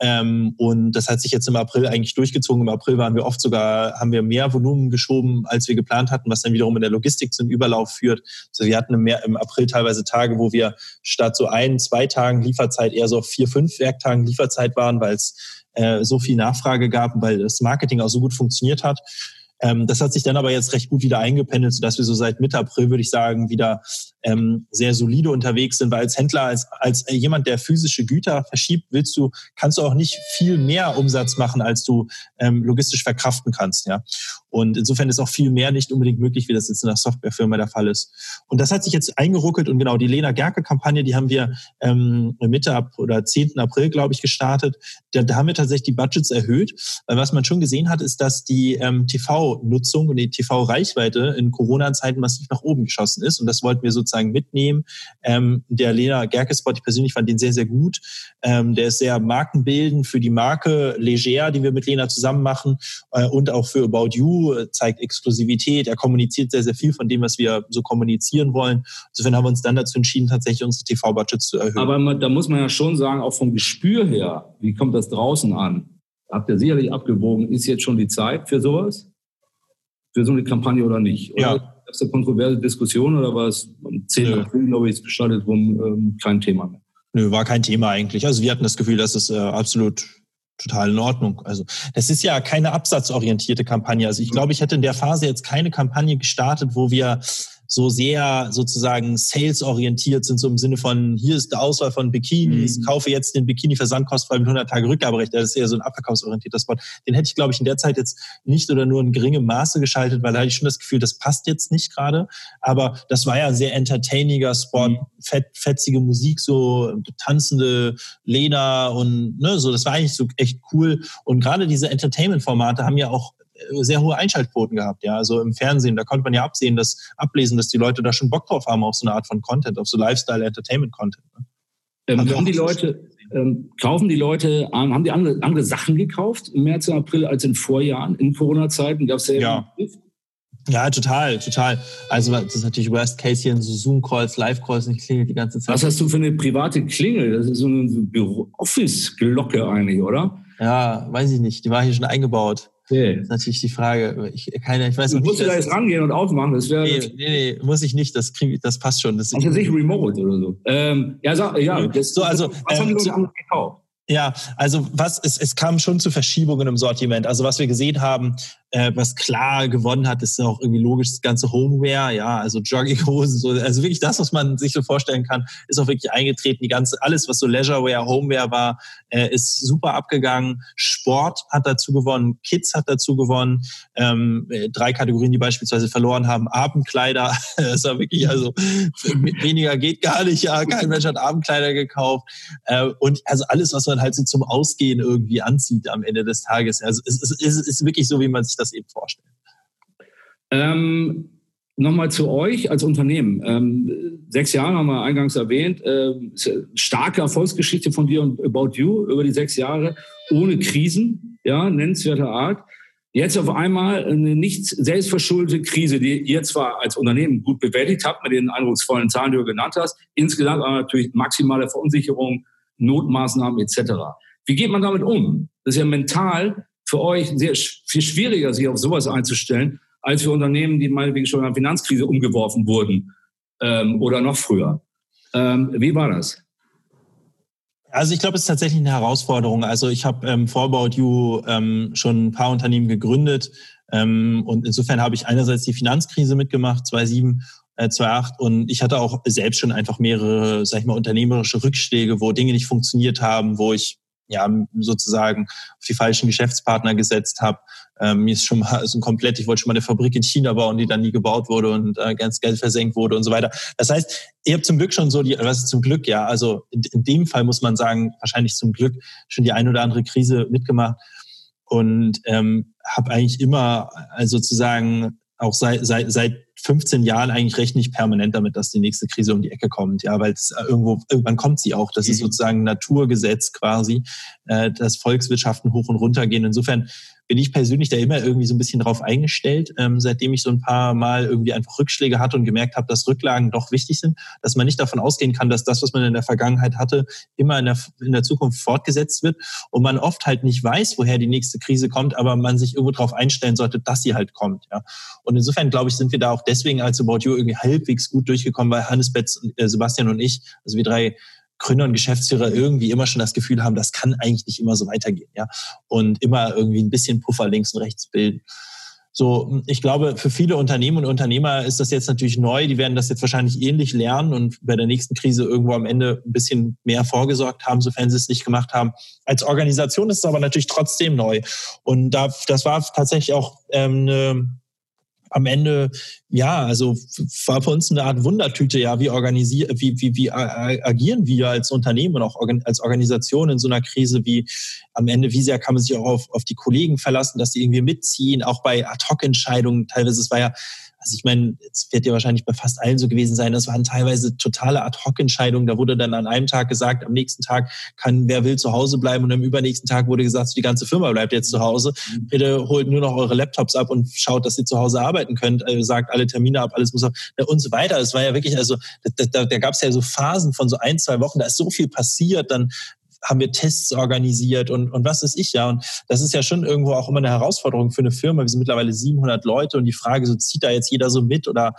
Ähm, und das hat sich jetzt im April eigentlich durchgezogen. Im April waren wir oft sogar, haben wir mehr Volumen geschoben, als wir geplant hatten, was dann wiederum in der Logistik zum Überlauf führt. Also wir hatten im, im April teilweise Tage, wo wir statt so ein, zwei Tagen Lieferzeit eher so auf vier, fünf Werktagen Lieferzeit waren, weil es äh, so viel Nachfrage gab und weil das Marketing auch so gut funktioniert hat. Ähm, das hat sich dann aber jetzt recht gut wieder eingependelt, sodass wir so seit Mitte April, würde ich sagen, wieder ähm, sehr solide unterwegs sind, weil als Händler, als, als jemand, der physische Güter verschiebt, willst du, kannst du auch nicht viel mehr Umsatz machen, als du ähm, logistisch verkraften kannst. Ja? Und insofern ist auch viel mehr nicht unbedingt möglich, wie das jetzt in der Softwarefirma der Fall ist. Und das hat sich jetzt eingeruckelt und genau die Lena Gerke-Kampagne, die haben wir ähm, Mitte ab oder 10. April, glaube ich, gestartet. Da, da haben wir tatsächlich die Budgets erhöht, weil was man schon gesehen hat, ist, dass die ähm, TV-Nutzung und die TV-Reichweite in Corona-Zeiten massiv nach oben geschossen ist. Und das wollten wir sozusagen mitnehmen. Ähm, der Lena Gerke-Spot, ich persönlich fand den sehr, sehr gut. Ähm, der ist sehr markenbildend für die Marke Leger, die wir mit Lena zusammen machen äh, und auch für About You zeigt Exklusivität, er kommuniziert sehr, sehr viel von dem, was wir so kommunizieren wollen. Insofern haben wir uns dann dazu entschieden, tatsächlich unsere TV-Budgets zu erhöhen. Aber da muss man ja schon sagen, auch vom Gespür her, wie kommt das draußen an? Habt ihr sicherlich abgewogen, ist jetzt schon die Zeit für sowas? Für so eine Kampagne oder nicht? Oder ja. Gab es eine kontroverse Diskussion oder war es am 10. Ja. April, glaube ich, gestartet rum, ähm, kein Thema mehr? Nö, war kein Thema eigentlich. Also wir hatten das Gefühl, dass es äh, absolut total in Ordnung. Also das ist ja keine absatzorientierte Kampagne. Also ich glaube, ich hätte in der Phase jetzt keine Kampagne gestartet, wo wir so sehr sozusagen salesorientiert sind, so im Sinne von, hier ist die Auswahl von Bikinis, mhm. kaufe jetzt den Bikini-Versand kostfrei mit 100 Tage Rückgaberecht. Das ist eher so ein abverkaufsorientierter Spot. Den hätte ich, glaube ich, in der Zeit jetzt nicht oder nur in geringem Maße geschaltet, weil da hatte ich schon das Gefühl, das passt jetzt nicht gerade. Aber das war ja ein sehr entertainiger Spot, mhm. fett, fetzige Musik, so tanzende Lena und ne, so. Das war eigentlich so echt cool. Und gerade diese Entertainment-Formate haben ja auch sehr hohe Einschaltquoten gehabt, ja. Also im Fernsehen, da konnte man ja absehen, dass, ablesen, dass die Leute da schon Bock drauf haben auf so eine Art von Content, auf so Lifestyle-Entertainment-Content. Ne? Ähm, haben, haben die Leute, ähm, kaufen die Leute, haben die andere, andere Sachen gekauft im März und April als in Vorjahren, in Corona-Zeiten? Gab es ja, ja. Ja, total, total. Also das ist natürlich Worst Case hier in so Zoom-Calls, Live-Calls und ich klingelt die ganze Zeit. Was hast du für eine private Klingel? Das ist so eine Office-Glocke eigentlich, oder? Ja, weiß ich nicht. Die war hier schon eingebaut. Okay. Das ist natürlich die Frage. Ich, keine, ich weiß du musst du da jetzt rangehen und aufmachen. Das wäre. Nee, nee, nee, muss ich nicht. Das, krieg, das passt schon. Das also nicht remote oder so. Ähm, ja, sag, ja. Das, so, also, was haben die Leute ähm, gekauft? Ja, also was es, es kam schon zu Verschiebungen im Sortiment. Also was wir gesehen haben, äh, was klar gewonnen hat, ist auch irgendwie logisch das ganze Homeware, ja, also Jogginghosen, so, also wirklich das, was man sich so vorstellen kann, ist auch wirklich eingetreten. Die ganze, alles, was so Leisureware, Homeware war, äh, ist super abgegangen. Sport hat dazu gewonnen, Kids hat dazu gewonnen. Ähm, äh, drei Kategorien, die beispielsweise verloren haben, Abendkleider, das war wirklich, also weniger geht gar nicht, ja, kein Mensch hat Abendkleider gekauft. Äh, und also alles, was man halt so zum Ausgehen irgendwie anzieht am Ende des Tages. Also es, es, es ist wirklich so, wie man sich das das eben vorstellen? Ähm, Nochmal zu euch als Unternehmen. Ähm, sechs Jahre haben wir eingangs erwähnt. Äh, starke Erfolgsgeschichte von dir und About You über die sechs Jahre ohne Krisen, ja, nennenswerter Art. Jetzt auf einmal eine nicht selbstverschuldete Krise, die ihr zwar als Unternehmen gut bewältigt habt mit den eindrucksvollen Zahlen, die du genannt hast, insgesamt aber natürlich maximale Verunsicherung, Notmaßnahmen etc. Wie geht man damit um? Das ist ja mental für euch sehr viel schwieriger, sich auf sowas einzustellen, als für Unternehmen, die meinetwegen schon in der Finanzkrise umgeworfen wurden ähm, oder noch früher. Ähm, wie war das? Also ich glaube, es ist tatsächlich eine Herausforderung. Also ich habe ähm, vor About You ähm, schon ein paar Unternehmen gegründet ähm, und insofern habe ich einerseits die Finanzkrise mitgemacht, 2007 äh, 2008 und ich hatte auch selbst schon einfach mehrere, sag ich mal, unternehmerische Rückschläge, wo Dinge nicht funktioniert haben, wo ich ja, sozusagen auf die falschen Geschäftspartner gesetzt habe. Ähm, mir ist schon mal so ein komplett, ich wollte schon mal eine Fabrik in China bauen, die dann nie gebaut wurde und äh, ganz Geld versenkt wurde und so weiter. Das heißt, ihr habt zum Glück schon so die, was ist zum Glück, ja, also in, in dem Fall muss man sagen, wahrscheinlich zum Glück schon die ein oder andere Krise mitgemacht und ähm, habe eigentlich immer also sozusagen auch seit, seit, seit 15 Jahren eigentlich recht nicht permanent damit, dass die nächste Krise um die Ecke kommt. Ja, weil es äh, irgendwo, irgendwann kommt sie auch. Das ist mhm. sozusagen Naturgesetz quasi, äh, dass Volkswirtschaften hoch und runter gehen. Insofern bin ich persönlich da immer irgendwie so ein bisschen drauf eingestellt, ähm, seitdem ich so ein paar Mal irgendwie einfach Rückschläge hatte und gemerkt habe, dass Rücklagen doch wichtig sind, dass man nicht davon ausgehen kann, dass das, was man in der Vergangenheit hatte, immer in der, in der Zukunft fortgesetzt wird und man oft halt nicht weiß, woher die nächste Krise kommt, aber man sich irgendwo darauf einstellen sollte, dass sie halt kommt. Ja. Und insofern, glaube ich, sind wir da auch deswegen als About You irgendwie halbwegs gut durchgekommen, weil Hannes Betz, äh, Sebastian und ich, also wir drei Gründer und Geschäftsführer irgendwie immer schon das Gefühl haben, das kann eigentlich nicht immer so weitergehen, ja. Und immer irgendwie ein bisschen Puffer links und rechts bilden. So, ich glaube, für viele Unternehmen und Unternehmer ist das jetzt natürlich neu. Die werden das jetzt wahrscheinlich ähnlich lernen und bei der nächsten Krise irgendwo am Ende ein bisschen mehr vorgesorgt haben, sofern sie es nicht gemacht haben. Als Organisation ist es aber natürlich trotzdem neu. Und da, das war tatsächlich auch ähm, eine am Ende, ja, also war für uns eine Art Wundertüte, ja, wie organisieren, wie, wie, wie agieren wir als Unternehmen und auch als Organisation in so einer Krise, wie am Ende, wie sehr kann man sich auch auf, auf die Kollegen verlassen, dass die irgendwie mitziehen, auch bei Ad-Hoc-Entscheidungen. Teilweise, es war ja also ich meine, es wird ja wahrscheinlich bei fast allen so gewesen sein, das waren teilweise totale Ad-Hoc-Entscheidungen. Da wurde dann an einem Tag gesagt, am nächsten Tag kann wer will zu Hause bleiben und am übernächsten Tag wurde gesagt, die ganze Firma bleibt jetzt zu Hause. Mhm. Bitte holt nur noch eure Laptops ab und schaut, dass ihr zu Hause arbeiten könnt. Also sagt alle Termine ab, alles muss ab, und so weiter. Es war ja wirklich, also da, da, da gab es ja so Phasen von so ein, zwei Wochen, da ist so viel passiert, dann haben wir Tests organisiert und, und was ist ich ja. Und das ist ja schon irgendwo auch immer eine Herausforderung für eine Firma. Wir sind mittlerweile 700 Leute und die Frage, so zieht da jetzt jeder so mit oder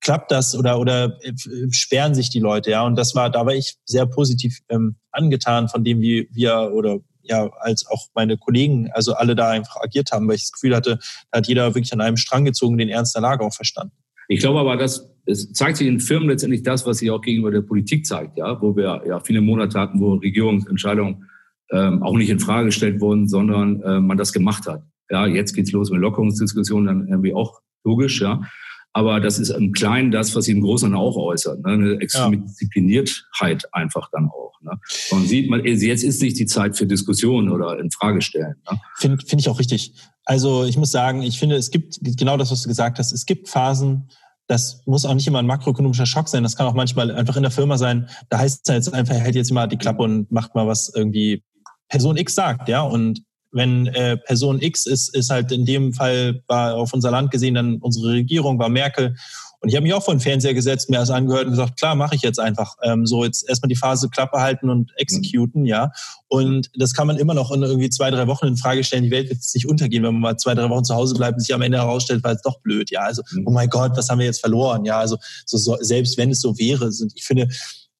klappt das oder, oder äh, sperren sich die Leute, ja. Und das war, da war ich sehr positiv ähm, angetan von dem, wie wir oder ja, als auch meine Kollegen, also alle da einfach agiert haben, weil ich das Gefühl hatte, da hat jeder wirklich an einem Strang gezogen, den Ernst der Lage auch verstanden. Ich glaube aber, dass es zeigt sich in Firmen letztendlich das, was sich auch gegenüber der Politik zeigt, ja, wo wir ja viele Monate hatten, wo Regierungsentscheidungen ähm, auch nicht in Frage gestellt wurden, sondern äh, man das gemacht hat. Ja, jetzt geht's los mit Lockerungsdiskussionen, dann irgendwie auch logisch, ja. Aber das ist im Kleinen das, was sich im Großen auch äußert. Ne? Eine extreme ja. Diszipliniertheit einfach dann auch. Ne? Und sieht man, jetzt ist nicht die Zeit für Diskussionen oder in Frage stellen. Ne? Finde find ich auch richtig. Also ich muss sagen, ich finde, es gibt genau das, was du gesagt hast. Es gibt Phasen, das muss auch nicht immer ein makroökonomischer Schock sein. Das kann auch manchmal einfach in der Firma sein. Da heißt es jetzt einfach, hält jetzt mal die Klappe und macht mal was irgendwie Person X sagt, ja. Und wenn äh, Person X ist, ist halt in dem Fall war auf unser Land gesehen dann unsere Regierung, war Merkel und ich habe mich auch vor den Fernseher gesetzt, mir das angehört und gesagt, klar, mache ich jetzt einfach. Ähm, so jetzt erstmal die Phase Klappe halten und executen, mhm. ja. Und das kann man immer noch in irgendwie zwei, drei Wochen in Frage stellen. Die Welt wird jetzt nicht untergehen, wenn man mal zwei, drei Wochen zu Hause bleibt und sich am Ende herausstellt, weil es doch blöd, ja. Also, mhm. oh mein Gott, was haben wir jetzt verloren? Ja, also so, so, selbst wenn es so wäre, sind, ich finde,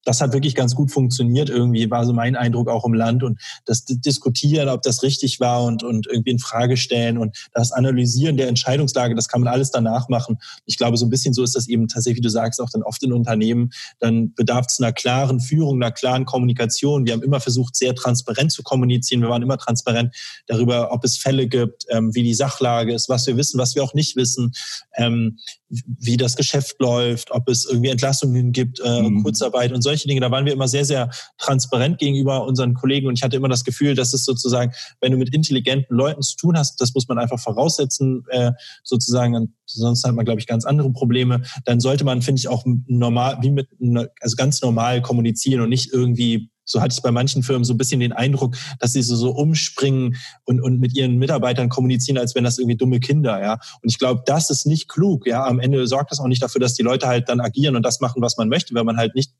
das hat wirklich ganz gut funktioniert irgendwie, war so mein Eindruck auch im Land und das Diskutieren, ob das richtig war und, und irgendwie in Frage stellen und das Analysieren der Entscheidungslage, das kann man alles danach machen. Ich glaube, so ein bisschen so ist das eben tatsächlich, wie du sagst, auch dann oft in Unternehmen, dann bedarf es einer klaren Führung, einer klaren Kommunikation. Wir haben immer versucht, sehr transparent zu kommunizieren. Wir waren immer transparent darüber, ob es Fälle gibt, ähm, wie die Sachlage ist, was wir wissen, was wir auch nicht wissen, ähm, wie das Geschäft läuft, ob es irgendwie Entlassungen gibt, äh, mhm. Kurzarbeit und solche Dinge. Da waren wir immer sehr, sehr transparent gegenüber unseren Kollegen und ich hatte immer das Gefühl, dass es sozusagen, wenn du mit intelligenten Leuten zu tun hast, das muss man einfach voraussetzen, äh, sozusagen, sonst hat man, glaube ich, ganz andere Probleme, dann sollte man, finde ich, auch normal, wie mit, also ganz normal kommunizieren und nicht irgendwie so hatte ich bei manchen Firmen so ein bisschen den Eindruck, dass sie so, so umspringen und, und mit ihren Mitarbeitern kommunizieren, als wären das irgendwie dumme Kinder, ja. Und ich glaube, das ist nicht klug, ja. Am Ende sorgt das auch nicht dafür, dass die Leute halt dann agieren und das machen, was man möchte, wenn man halt nicht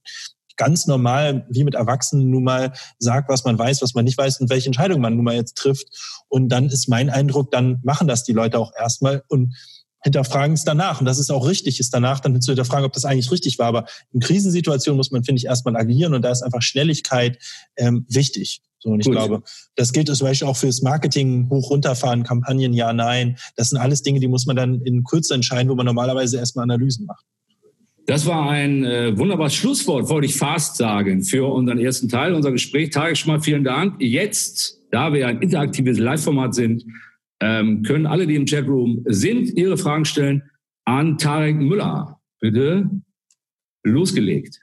ganz normal wie mit Erwachsenen nun mal sagt, was man weiß, was man nicht weiß und welche Entscheidung man nun mal jetzt trifft. Und dann ist mein Eindruck, dann machen das die Leute auch erstmal und hinterfragen es danach. Und das ist auch richtig, ist danach dann zu hinterfragen, ob das eigentlich richtig war. Aber in Krisensituationen muss man, finde ich, erstmal agieren und da ist einfach Schnelligkeit ähm, wichtig. So, und ich Gut. glaube, das gilt zum Beispiel auch fürs Marketing, hoch runterfahren, Kampagnen, ja, nein. Das sind alles Dinge, die muss man dann in Kürze entscheiden, wo man normalerweise erstmal Analysen macht. Das war ein äh, wunderbares Schlusswort, wollte ich fast sagen, für unseren ersten Teil unser Gespräch. Tage schon mal vielen Dank. Jetzt, da wir ein interaktives Live-Format sind, ähm, können alle, die im Chatroom sind, ihre Fragen stellen an Tarek Müller. Bitte losgelegt.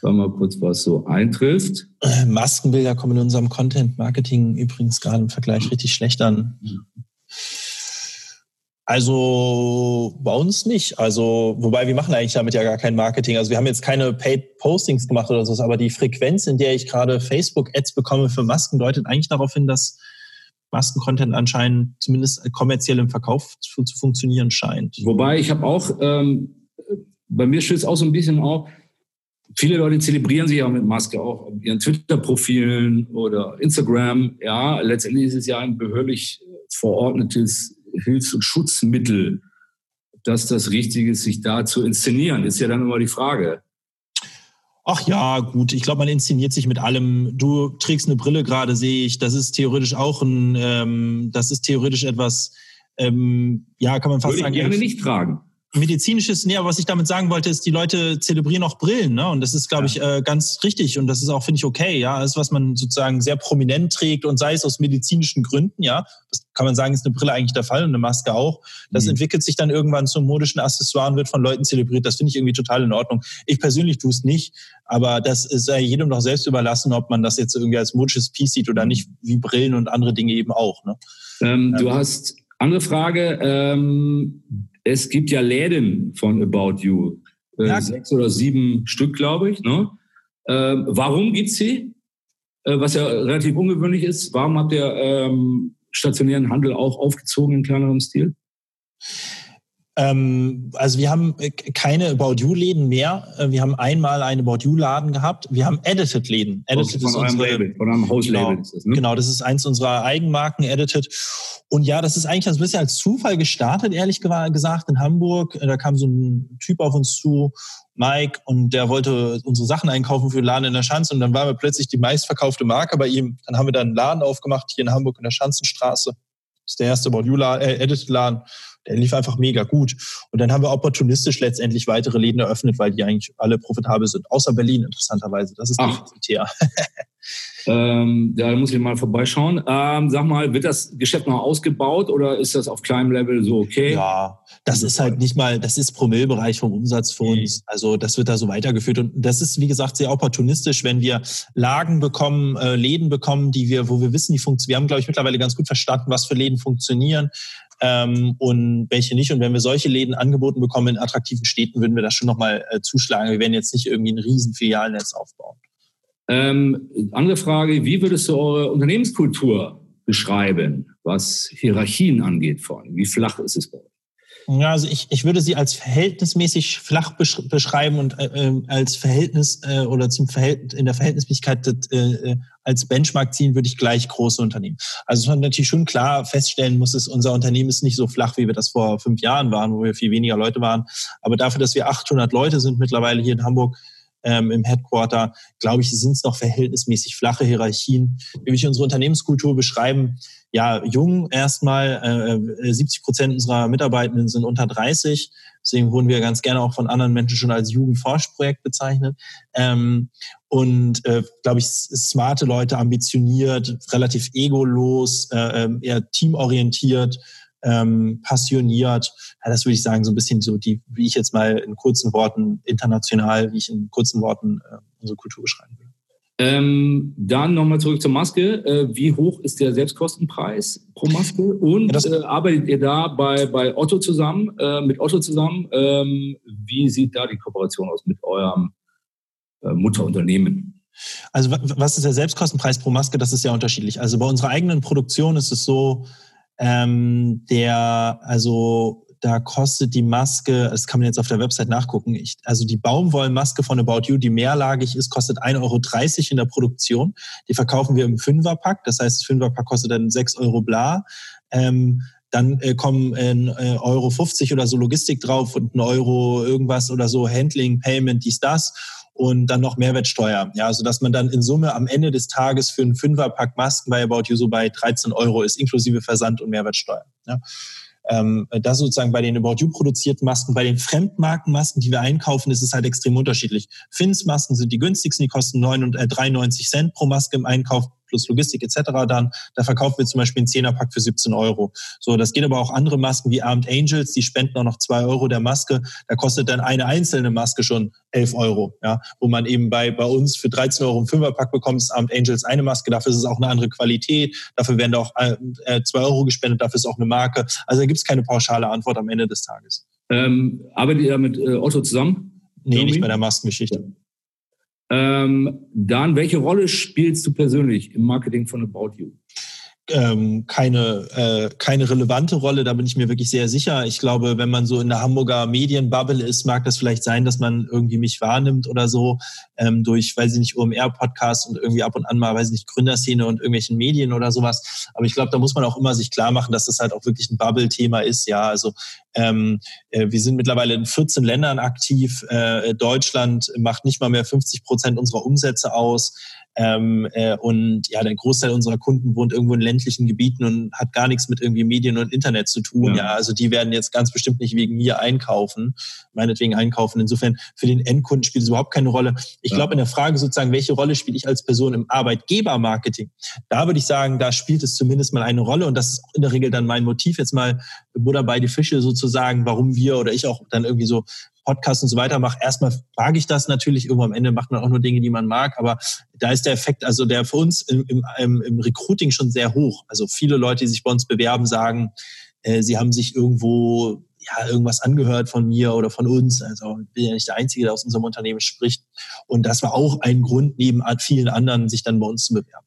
Schauen wir mal kurz, was so eintrifft. Maskenbilder kommen in unserem Content Marketing übrigens gerade im Vergleich richtig schlecht an. Also bei uns nicht. Also, wobei wir machen eigentlich damit ja gar kein Marketing. Also wir haben jetzt keine Paid Postings gemacht oder so, aber die Frequenz, in der ich gerade Facebook-Ads bekomme für Masken, deutet eigentlich darauf hin, dass Masken-Content anscheinend zumindest kommerziell im Verkauf zu, zu funktionieren scheint. Wobei ich habe auch, ähm, bei mir stößt auch so ein bisschen auf, viele Leute zelebrieren sich ja mit Maske auch auf ihren Twitter-Profilen oder Instagram. Ja, letztendlich ist es ja ein behördlich verordnetes Hilfs- und Schutzmittel. Ob das das Richtige ist, sich da zu inszenieren, ist ja dann immer die Frage. Ach ja, gut. Ich glaube, man inszeniert sich mit allem. Du trägst eine Brille gerade, sehe ich. Das ist theoretisch auch ein, ähm, das ist theoretisch etwas, ähm, ja, kann man fast Würde sagen. Ich gerne nicht tragen medizinisches, nee, aber was ich damit sagen wollte, ist, die Leute zelebrieren auch Brillen, ne? Und das ist, glaube ja. ich, äh, ganz richtig und das ist auch, finde ich, okay, ja. Das ist, was man sozusagen sehr prominent trägt und sei es aus medizinischen Gründen, ja. Das kann man sagen, ist eine Brille eigentlich der Fall und eine Maske auch. Das mhm. entwickelt sich dann irgendwann zum modischen Accessoire und wird von Leuten zelebriert. Das finde ich irgendwie total in Ordnung. Ich persönlich tue es nicht, aber das ist ja jedem doch selbst überlassen, ob man das jetzt irgendwie als modisches Piece sieht oder nicht, wie Brillen und andere Dinge eben auch, ne? Ähm, du hast andere Frage. Ähm, es gibt ja Läden von About You. Äh, ja. Sechs oder sieben Stück, glaube ich. Ne? Äh, warum gibt es sie? Äh, was ja relativ ungewöhnlich ist. Warum habt ihr ähm, stationären Handel auch aufgezogen in kleinerem Stil? Ähm, also wir haben äh, keine About You-Läden mehr. Äh, wir haben einmal einen About You-Laden gehabt. Wir haben Edited-Läden. Edited von ist unsere, Label, von einem Hauslabel genau, ne? Genau, das ist eins unserer Eigenmarken, Edited. Und ja, das ist eigentlich ein bisschen als Zufall gestartet, ehrlich gesagt, in Hamburg. Da kam so ein Typ auf uns zu, Mike, und der wollte unsere Sachen einkaufen für den Laden in der Schanze. Und dann waren wir plötzlich die meistverkaufte Marke bei ihm. Dann haben wir dann einen Laden aufgemacht, hier in Hamburg in der Schanzenstraße. Das ist der erste About You-Laden, äh, Edited-Laden der lief einfach mega gut. Und dann haben wir opportunistisch letztendlich weitere Läden eröffnet, weil die eigentlich alle profitabel sind. Außer Berlin, interessanterweise. Das ist defizitär. ähm, da muss ich mal vorbeischauen. Ähm, sag mal, wird das Geschäft noch ausgebaut oder ist das auf kleinem Level so okay? Ja, das ist halt nicht mal, das ist Promillbereich vom Umsatz für uns. Also das wird da so weitergeführt. Und das ist, wie gesagt, sehr opportunistisch, wenn wir Lagen bekommen, äh, Läden bekommen, die wir, wo wir wissen, die funktionieren. Wir haben, glaube ich, mittlerweile ganz gut verstanden, was für Läden funktionieren ähm, und welche nicht. Und wenn wir solche Läden angeboten bekommen in attraktiven Städten, würden wir das schon nochmal äh, zuschlagen. Wir werden jetzt nicht irgendwie ein riesen Filialnetz aufbauen. Ähm, andere Frage, wie würdest du eure Unternehmenskultur beschreiben, was Hierarchien angeht vor allem? Wie flach ist es bei euch? Ja, also ich, ich würde sie als verhältnismäßig flach beschreiben und äh, ähm, als Verhältnis äh, oder zum Verhältnis in der Verhältnismäßigkeit äh, äh, als Benchmark ziehen würde ich gleich große Unternehmen. Also man natürlich schon klar feststellen muss, ist unser Unternehmen ist nicht so flach, wie wir das vor fünf Jahren waren, wo wir viel weniger Leute waren. Aber dafür, dass wir 800 Leute sind mittlerweile hier in Hamburg, ähm, im Headquarter, glaube ich, sind es noch verhältnismäßig flache Hierarchien. Wie wir unsere Unternehmenskultur beschreiben, ja, jung erstmal, äh, 70 Prozent unserer Mitarbeitenden sind unter 30. Deswegen wurden wir ganz gerne auch von anderen Menschen schon als Jugendforschprojekt bezeichnet. Ähm, und äh, glaube ich, smarte Leute, ambitioniert, relativ egolos, äh, ähm, eher teamorientiert, ähm, passioniert. Ja, das würde ich sagen, so ein bisschen so die, wie ich jetzt mal in kurzen Worten international, wie ich in kurzen Worten äh, unsere Kultur beschreiben würde. Ähm, dann nochmal zurück zur Maske. Äh, wie hoch ist der Selbstkostenpreis pro Maske? Und ja, äh, arbeitet ihr da bei, bei Otto zusammen, äh, mit Otto zusammen? Ähm, wie sieht da die Kooperation aus mit eurem äh, Mutterunternehmen? Also was ist der Selbstkostenpreis pro Maske? Das ist ja unterschiedlich. Also bei unserer eigenen Produktion ist es so, ähm, der, also da kostet die Maske, das kann man jetzt auf der Website nachgucken, ich, also die Baumwollmaske von About You, die mehrlagig ist, kostet 1,30 Euro in der Produktion. Die verkaufen wir im Fünferpack, das heißt, das Fünferpack kostet dann 6 Euro bla. Ähm, dann äh, kommen ein äh, Euro 50 oder so Logistik drauf und ein Euro irgendwas oder so Handling, Payment, dies, das und dann noch Mehrwertsteuer. Ja, so dass man dann in Summe am Ende des Tages für einen Fünferpack Masken bei About You so bei 13 Euro ist, inklusive Versand und Mehrwertsteuer. Ja. Ähm, das sozusagen bei den About You produzierten Masken. Bei den Fremdmarkenmasken, die wir einkaufen, ist es halt extrem unterschiedlich. Fins-Masken sind die günstigsten, die kosten 9 äh, 93 Cent pro Maske im Einkauf plus Logistik etc. dann. Da verkaufen wir zum Beispiel einen Zehnerpack für 17 Euro. So, das geht aber auch andere Masken wie Armed Angels, die spenden auch noch zwei Euro der Maske. Da kostet dann eine einzelne Maske schon 11 Euro, ja, wo man eben bei, bei uns für 13 Euro einen Fünferpack bekommt, ist Armed Angels eine Maske, dafür ist es auch eine andere Qualität, dafür werden da auch äh, äh zwei Euro gespendet, dafür ist auch eine Marke. Also da gibt es keine pauschale Antwort am Ende des Tages. Ähm, arbeitet ihr da mit äh, Otto zusammen? Nee, nicht bei der Maskengeschichte. Ähm, dann, welche Rolle spielst du persönlich im Marketing von About You? Ähm, keine, äh, keine relevante Rolle, da bin ich mir wirklich sehr sicher. Ich glaube, wenn man so in der Hamburger Medienbubble ist, mag das vielleicht sein, dass man irgendwie mich wahrnimmt oder so, ähm, durch, weiß ich nicht, OMR-Podcast und irgendwie ab und an mal, weiß ich nicht, Gründerszene und irgendwelchen Medien oder sowas. Aber ich glaube, da muss man auch immer sich klar machen, dass das halt auch wirklich ein Bubble-Thema ist. Ja, also ähm, äh, wir sind mittlerweile in 14 Ländern aktiv. Äh, Deutschland macht nicht mal mehr 50 Prozent unserer Umsätze aus. Ähm, äh, und ja, der Großteil unserer Kunden wohnt irgendwo in ländlichen Gebieten und hat gar nichts mit irgendwie Medien und Internet zu tun. Ja. ja, also die werden jetzt ganz bestimmt nicht wegen mir einkaufen, meinetwegen einkaufen. Insofern für den Endkunden spielt es überhaupt keine Rolle. Ich ja. glaube, in der Frage sozusagen, welche Rolle spiele ich als Person im Arbeitgebermarketing, da würde ich sagen, da spielt es zumindest mal eine Rolle und das ist in der Regel dann mein Motiv, jetzt mal Butter bei die Fische sozusagen, warum wir oder ich auch dann irgendwie so Podcast und so weiter mache, erstmal frage ich das natürlich, irgendwo am Ende macht man auch nur Dinge, die man mag, aber da ist der Effekt, also der für uns im, im, im Recruiting schon sehr hoch. Also viele Leute, die sich bei uns bewerben, sagen, äh, sie haben sich irgendwo ja, irgendwas angehört von mir oder von uns. Also ich bin ja nicht der Einzige, der aus unserem Unternehmen spricht. Und das war auch ein Grund, neben vielen anderen, sich dann bei uns zu bewerben.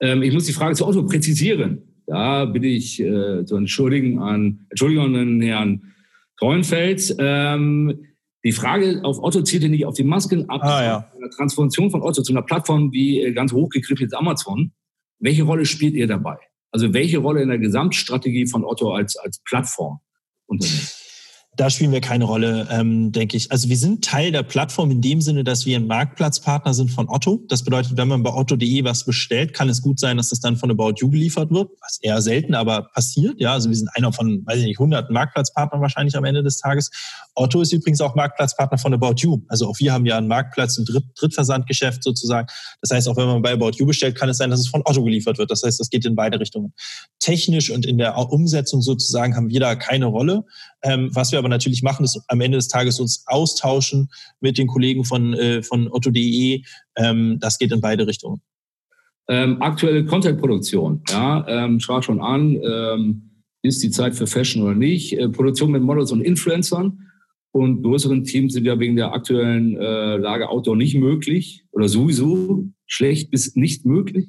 Ähm, ich muss die Frage zu Otto präzisieren. Da bitte ich äh, zu entschuldigen an, Entschuldigung an Herrn Treuenfeld. Ähm, die Frage auf Otto zielte nicht auf die Masken ab, ah, ja. eine Transformation von Otto zu einer Plattform wie äh, ganz hochgekripelt Amazon. Welche Rolle spielt ihr dabei? Also welche Rolle in der Gesamtstrategie von Otto als, als Plattform? Unternehmen? Da spielen wir keine Rolle, ähm, denke ich. Also wir sind Teil der Plattform in dem Sinne, dass wir ein Marktplatzpartner sind von Otto. Das bedeutet, wenn man bei otto.de was bestellt, kann es gut sein, dass das dann von About You geliefert wird, was eher selten, aber passiert. Ja, also wir sind einer von, weiß ich nicht, hunderten Marktplatzpartnern wahrscheinlich am Ende des Tages. Otto ist übrigens auch Marktplatzpartner von About You. Also auch wir haben ja einen Marktplatz, ein Dritt Drittversandgeschäft sozusagen. Das heißt, auch wenn man bei About You bestellt, kann es sein, dass es von Otto geliefert wird. Das heißt, das geht in beide Richtungen. Technisch und in der Umsetzung sozusagen haben wir da keine Rolle. Ähm, was wir aber natürlich machen, ist am Ende des Tages uns austauschen mit den Kollegen von, äh, von Otto.de. Ähm, das geht in beide Richtungen. Ähm, aktuelle Content-Produktion, ja, ähm, sprach schon an, ähm, ist die Zeit für Fashion oder nicht? Äh, Produktion mit Models und Influencern und größeren Teams sind ja wegen der aktuellen äh, Lage Outdoor nicht möglich oder sowieso schlecht bis nicht möglich.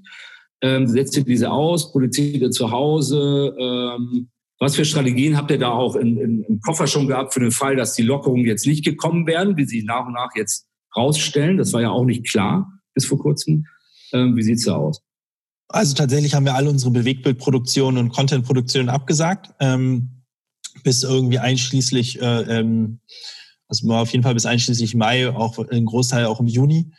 Ähm, setzt ihr diese aus, produziert ihr zu Hause, ähm, Was für Strategien habt ihr da auch in, in, im Koffer schon gehabt für den Fall, dass die Lockerungen jetzt nicht gekommen werden, wie sie nach und nach jetzt rausstellen? Das war ja auch nicht klar bis vor kurzem. Ähm, wie sieht's da aus? Also tatsächlich haben wir alle unsere Bewegtbildproduktion und Contentproduktion abgesagt, ähm, bis irgendwie einschließlich, äh, ähm, also auf jeden Fall bis einschließlich Mai, auch ein Großteil auch im Juni.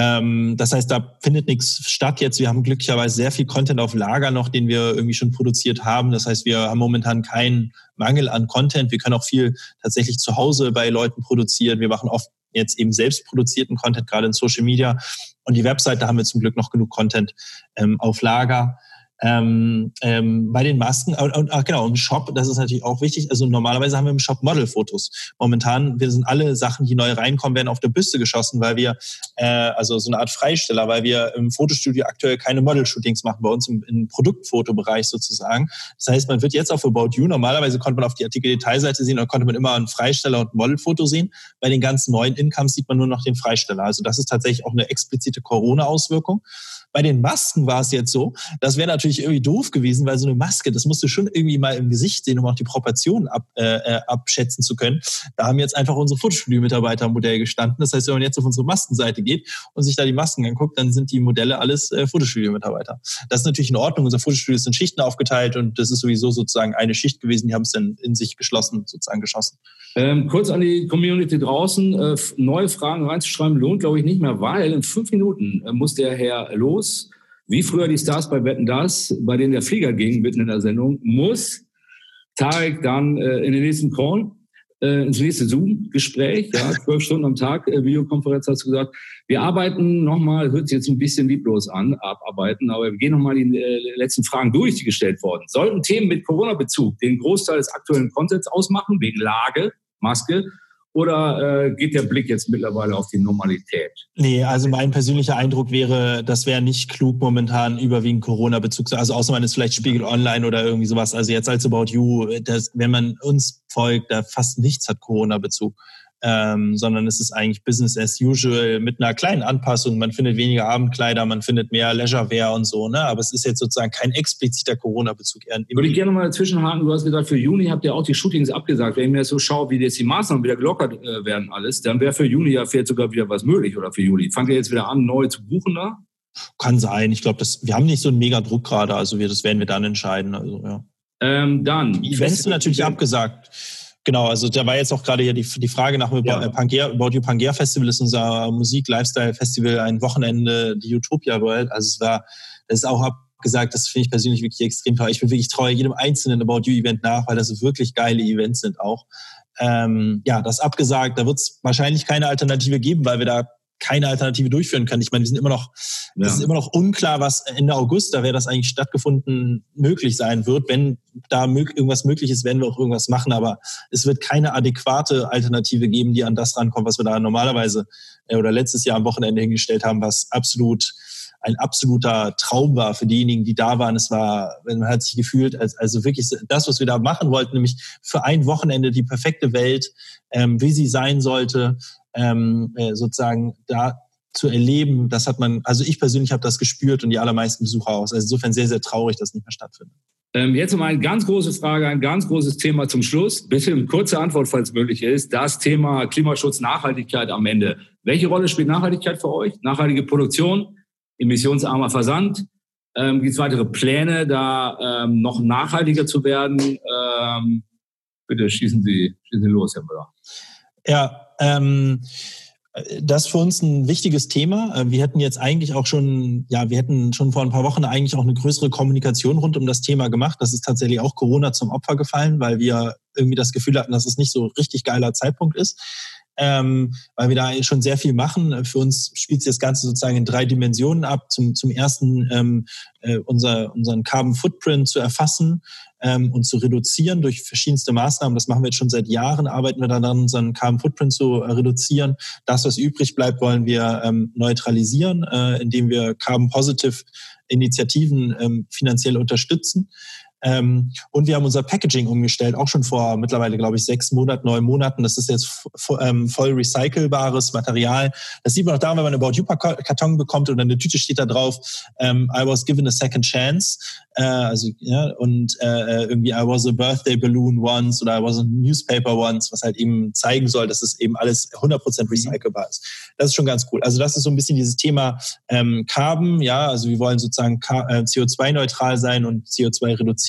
Ähm, das heißt, da findet nichts statt jetzt. Wir haben glücklicherweise sehr viel Content auf Lager noch, den wir irgendwie schon produziert haben. Das heißt, wir haben momentan keinen Mangel an Content. Wir können auch viel tatsächlich zu Hause bei Leuten produzieren. Wir machen oft jetzt eben selbst produzierten Content, gerade in Social Media. Und die Webseite haben wir zum Glück noch genug Content ähm, auf Lager. Ähm, ähm, bei den Masken, und, und, ach genau, im Shop, das ist natürlich auch wichtig. Also normalerweise haben wir im Shop Modelfotos. Momentan, wir sind alle Sachen, die neu reinkommen, werden auf der Büste geschossen, weil wir, äh, also so eine Art Freisteller, weil wir im Fotostudio aktuell keine Model-Shootings machen, bei uns im, im Produktfotobereich sozusagen. Das heißt, man wird jetzt auf About You, normalerweise konnte man auf die Artikel-Detailseite sehen, oder konnte man immer einen Freisteller und ein Modelfoto sehen. Bei den ganzen neuen Incomes sieht man nur noch den Freisteller. Also das ist tatsächlich auch eine explizite Corona-Auswirkung. Bei den Masken war es jetzt so, das wäre natürlich irgendwie doof gewesen, weil so eine Maske, das musst du schon irgendwie mal im Gesicht sehen, um auch die Proportionen ab, äh, äh abschätzen zu können. Da haben jetzt einfach unsere Fotostudio-Mitarbeiter am Modell gestanden. Das heißt, wenn man jetzt auf unsere Maskenseite geht und sich da die Masken anguckt, dann sind die Modelle alles äh, Fotostudio-Mitarbeiter. Das ist natürlich in Ordnung. Unser Fotostudio ist in Schichten aufgeteilt und das ist sowieso sozusagen eine Schicht gewesen. Die haben es dann in sich geschlossen, sozusagen geschossen. Ähm, kurz an die Community draußen, äh, neue Fragen reinzuschreiben lohnt, glaube ich, nicht mehr, weil in fünf Minuten äh, muss der Herr los. Wie früher die Stars bei Wetten Das, bei denen der Flieger ging, mitten in der Sendung, muss Tarek dann äh, in den nächsten Call, äh, ins nächste Zoom-Gespräch, ja, zwölf Stunden am Tag, äh, Videokonferenz hast du gesagt. Wir arbeiten nochmal, hört sich jetzt ein bisschen lieblos an, abarbeiten, aber wir gehen nochmal die äh, letzten Fragen durch, die gestellt wurden. Sollten Themen mit Corona-Bezug den Großteil des aktuellen Contents ausmachen, wegen Lage, Maske oder äh, geht der Blick jetzt mittlerweile auf die Normalität? Nee, also mein persönlicher Eindruck wäre, das wäre nicht klug momentan überwiegend Corona-Bezug. Also außer man ist vielleicht Spiegel Online oder irgendwie sowas. Also jetzt als About You, das, wenn man uns folgt, da fast nichts hat Corona-Bezug ähm, sondern es ist eigentlich Business as usual mit einer kleinen Anpassung. Man findet weniger Abendkleider, man findet mehr Leisurewear und so, ne? Aber es ist jetzt sozusagen kein expliziter Corona-Bezug. Würde ich gerne mal dazwischenhaken. Du hast gesagt, für Juni habt ihr auch die Shootings abgesagt. Wenn ich mir so schaue, wie jetzt die Maßnahmen wieder gelockert äh, werden alles, dann wäre für Juni ja vielleicht sogar wieder was möglich oder für Juli. Fangt ihr jetzt wieder an, neu zu buchen da? Kann sein. Ich glaube, wir haben nicht so einen mega Druck gerade. Also wir, das werden wir dann entscheiden. Also, ja. Ähm, dann. Die Events sind natürlich abgesagt. Genau, also da war jetzt auch gerade hier die, die Frage nach ja. Pangea, About You Pangea Festival ist unser Musik-Lifestyle-Festival, ein Wochenende, die Utopia World. Also es war, das ist auch abgesagt, das finde ich persönlich wirklich extrem toll. Ich bin wirklich treu jedem einzelnen About You Event nach, weil das wirklich geile Events sind auch. Ähm, ja, das abgesagt, da wird es wahrscheinlich keine Alternative geben, weil wir da keine Alternative durchführen können. Ich meine, wir sind immer noch, ja. es ist immer noch unklar, was Ende August, da wäre das eigentlich stattgefunden, möglich sein wird. Wenn da irgendwas möglich ist, werden wir auch irgendwas machen, aber es wird keine adäquate Alternative geben, die an das rankommt, was wir da normalerweise äh, oder letztes Jahr am Wochenende hingestellt haben, was absolut ein absoluter Traum war für diejenigen, die da waren. Es war, man hat sich gefühlt, als, also wirklich das, was wir da machen wollten, nämlich für ein Wochenende die perfekte Welt, ähm, wie sie sein sollte, ähm, äh, sozusagen da zu erleben, das hat man, also ich persönlich habe das gespürt und die allermeisten Besucher auch. Also insofern sehr, sehr traurig, dass nicht mehr stattfindet. Ähm, jetzt mal eine ganz große Frage, ein ganz großes Thema zum Schluss. Bitte eine kurze Antwort, falls möglich ist. Das Thema Klimaschutz, Nachhaltigkeit am Ende. Welche Rolle spielt Nachhaltigkeit für euch? Nachhaltige Produktion, emissionsarmer Versand? Ähm, Gibt es weitere Pläne, da ähm, noch nachhaltiger zu werden? Ähm, bitte schießen Sie, schießen Sie los, Herr Müller. Ja, ähm, das ist für uns ein wichtiges Thema. Äh, wir hätten jetzt eigentlich auch schon, ja, wir hätten schon vor ein paar Wochen eigentlich auch eine größere Kommunikation rund um das Thema gemacht. Das ist tatsächlich auch Corona zum Opfer gefallen, weil wir irgendwie das Gefühl hatten, dass es nicht so richtig geiler Zeitpunkt ist ähm, weil wir da schon sehr viel machen. Für uns spielt sich das Ganze sozusagen in drei Dimensionen ab. Zum, zum ersten ähm, äh, unser, unseren Carbon Footprint zu erfassen ähm, und zu reduzieren durch verschiedenste Maßnahmen. Das machen wir jetzt schon seit Jahren, arbeiten wir daran, unseren Carbon Footprint zu äh, reduzieren. Das, was übrig bleibt, wollen wir ähm, neutralisieren, äh, indem wir Carbon Positive Initiativen ähm, finanziell unterstützen. Ähm, und wir haben unser Packaging umgestellt, auch schon vor mittlerweile, glaube ich, sechs Monaten, neun Monaten. Das ist jetzt ähm, voll recycelbares Material. Das sieht man auch da, wenn man einen About You-Karton bekommt oder eine Tüte steht da drauf, ähm, I was given a second chance. Äh, also, ja, und äh, irgendwie I was a birthday balloon once oder I was a newspaper once, was halt eben zeigen soll, dass es eben alles 100% recycelbar ist. Das ist schon ganz cool. Also das ist so ein bisschen dieses Thema ähm, Carbon, ja, also wir wollen sozusagen äh, CO2-neutral sein und CO2 reduzieren.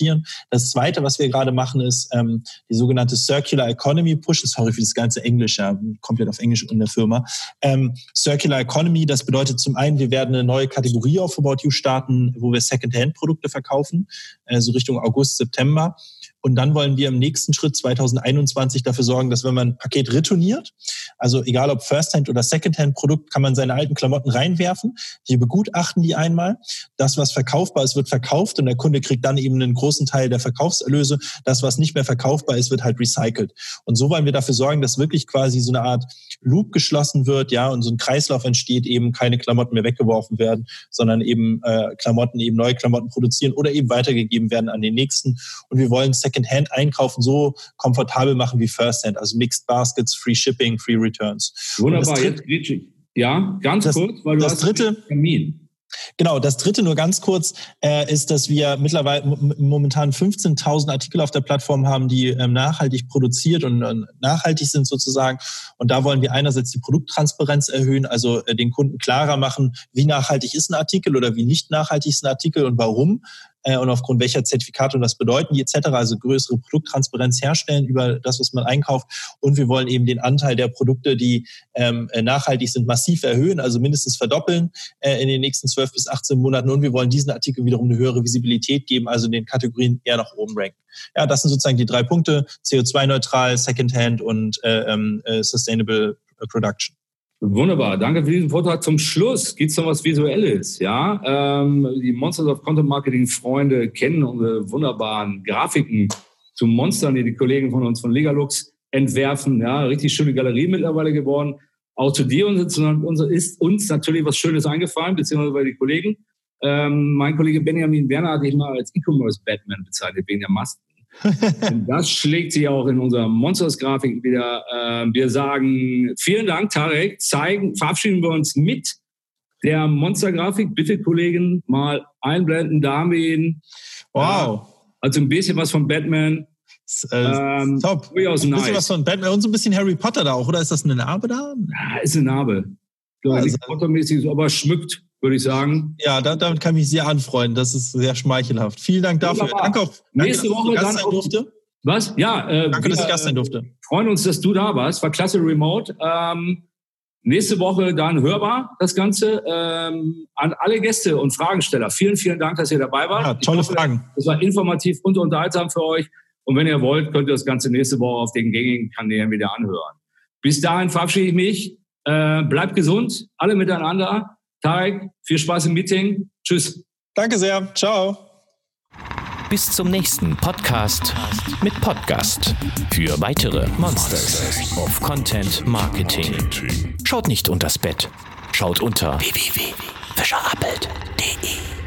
Das Zweite, was wir gerade machen, ist ähm, die sogenannte Circular Economy Push. Sorry für das ganze Englisch, ja, komplett auf Englisch in der Firma. Ähm, Circular Economy, das bedeutet zum einen, wir werden eine neue Kategorie auf About You starten, wo wir Second-Hand-Produkte verkaufen, äh, so Richtung August, September. Und dann wollen wir im nächsten Schritt 2021 dafür sorgen, dass wenn man ein Paket retourniert, also egal ob First-Hand oder Second-Hand-Produkt, kann man seine alten Klamotten reinwerfen. Wir begutachten die einmal. Das, was verkaufbar ist, wird verkauft und der Kunde kriegt dann eben einen großen Teil der Verkaufserlöse. Das, was nicht mehr verkaufbar ist, wird halt recycelt. Und so wollen wir dafür sorgen, dass wirklich quasi so eine Art Loop geschlossen wird, ja, und so ein Kreislauf entsteht, eben keine Klamotten mehr weggeworfen werden, sondern eben äh, Klamotten, eben neue Klamotten produzieren oder eben weitergegeben werden an den nächsten. Und wir wollen Secondhand einkaufen so komfortabel machen wie Firsthand, also Mixed Baskets, Free Shipping, Free Returns. Wunderbar, jetzt Ja, ganz das, kurz, weil du das hast dritte, Termin. Genau, das dritte nur ganz kurz äh, ist, dass wir mittlerweile momentan 15.000 Artikel auf der Plattform haben, die ähm, nachhaltig produziert und äh, nachhaltig sind sozusagen. Und da wollen wir einerseits die Produkttransparenz erhöhen, also äh, den Kunden klarer machen, wie nachhaltig ist ein Artikel oder wie nicht nachhaltig ist ein Artikel und warum äh, und aufgrund welcher Zertifikate und was bedeuten die etc. Also größere Produkttransparenz herstellen über das, was man einkauft. Und wir wollen eben den Anteil der Produkte, die ähm, äh, nachhaltig sind, massiv erhöhen, also mindestens verdoppeln äh, in den nächsten 12 bis 18 Monaten. Und wir wollen diesen Artikel wiederum eine höhere Visibilität geben, also in den Kategorien eher nach oben ranken. Ja, das sind sozusagen die drei Punkte: CO2-neutral, Secondhand und äh, ähm, äh, Sustainable Production. Wunderbar, danke für diesen Vortrag. Zum Schluss gibt es noch was Visuelles. Ja, ähm, die Monsters of Content Marketing Freunde kennen unsere wunderbaren Grafiken zu Monstern, die die Kollegen von uns von Legalux entwerfen. Ja, richtig schöne Galerie mittlerweile geworden. Auch zu dir und ist uns natürlich was Schönes eingefallen, beziehungsweise bei den Kollegen. Ähm, mein Kollege Benjamin Werner hat dich mal als E-Commerce Batman bezeichnet wegen der Masken das schlägt sich auch in unserer Monsters-Grafik wieder. Ähm, wir sagen vielen Dank, Tarek. Zeigen, verabschieden wir uns mit der Monster-Grafik. Bitte, Kollegen, mal einblenden, Darwin. Wow. Also ein bisschen was von Batman. Äh, ähm, top. Durchaus ein bisschen was von Batman und so ein bisschen Harry Potter da auch, oder ist das eine Narbe da? Ja, ist eine Narbe. Also, Potter-mäßig, aber schmückt würde ich sagen. Ja, da, damit kann ich mich sehr anfreuen. Das ist sehr schmeichelhaft. Vielen Dank dafür. Wunderbar. Danke auch. Nächste danke, Woche Gast sein durfte. Was? Ja. Äh, danke, wir, dass ich Gast sein durfte. Freuen uns, dass du da warst. War klasse remote. Ähm, nächste Woche dann hörbar das Ganze. Ähm, an alle Gäste und Fragensteller. Vielen, vielen Dank, dass ihr dabei wart. Ja, tolle hoffe, Fragen. Es war informativ und unterhaltsam für euch. Und wenn ihr wollt, könnt ihr das Ganze nächste Woche auf den gängigen Kanälen wieder anhören. Bis dahin verabschiede ich mich. Äh, bleibt gesund, alle miteinander. Tarek, viel Spaß im Meeting. Tschüss. Danke sehr. Ciao. Bis zum nächsten Podcast mit Podcast für weitere Monsters of Content Marketing. Schaut nicht unters Bett, schaut unter www.fischerappelt.de.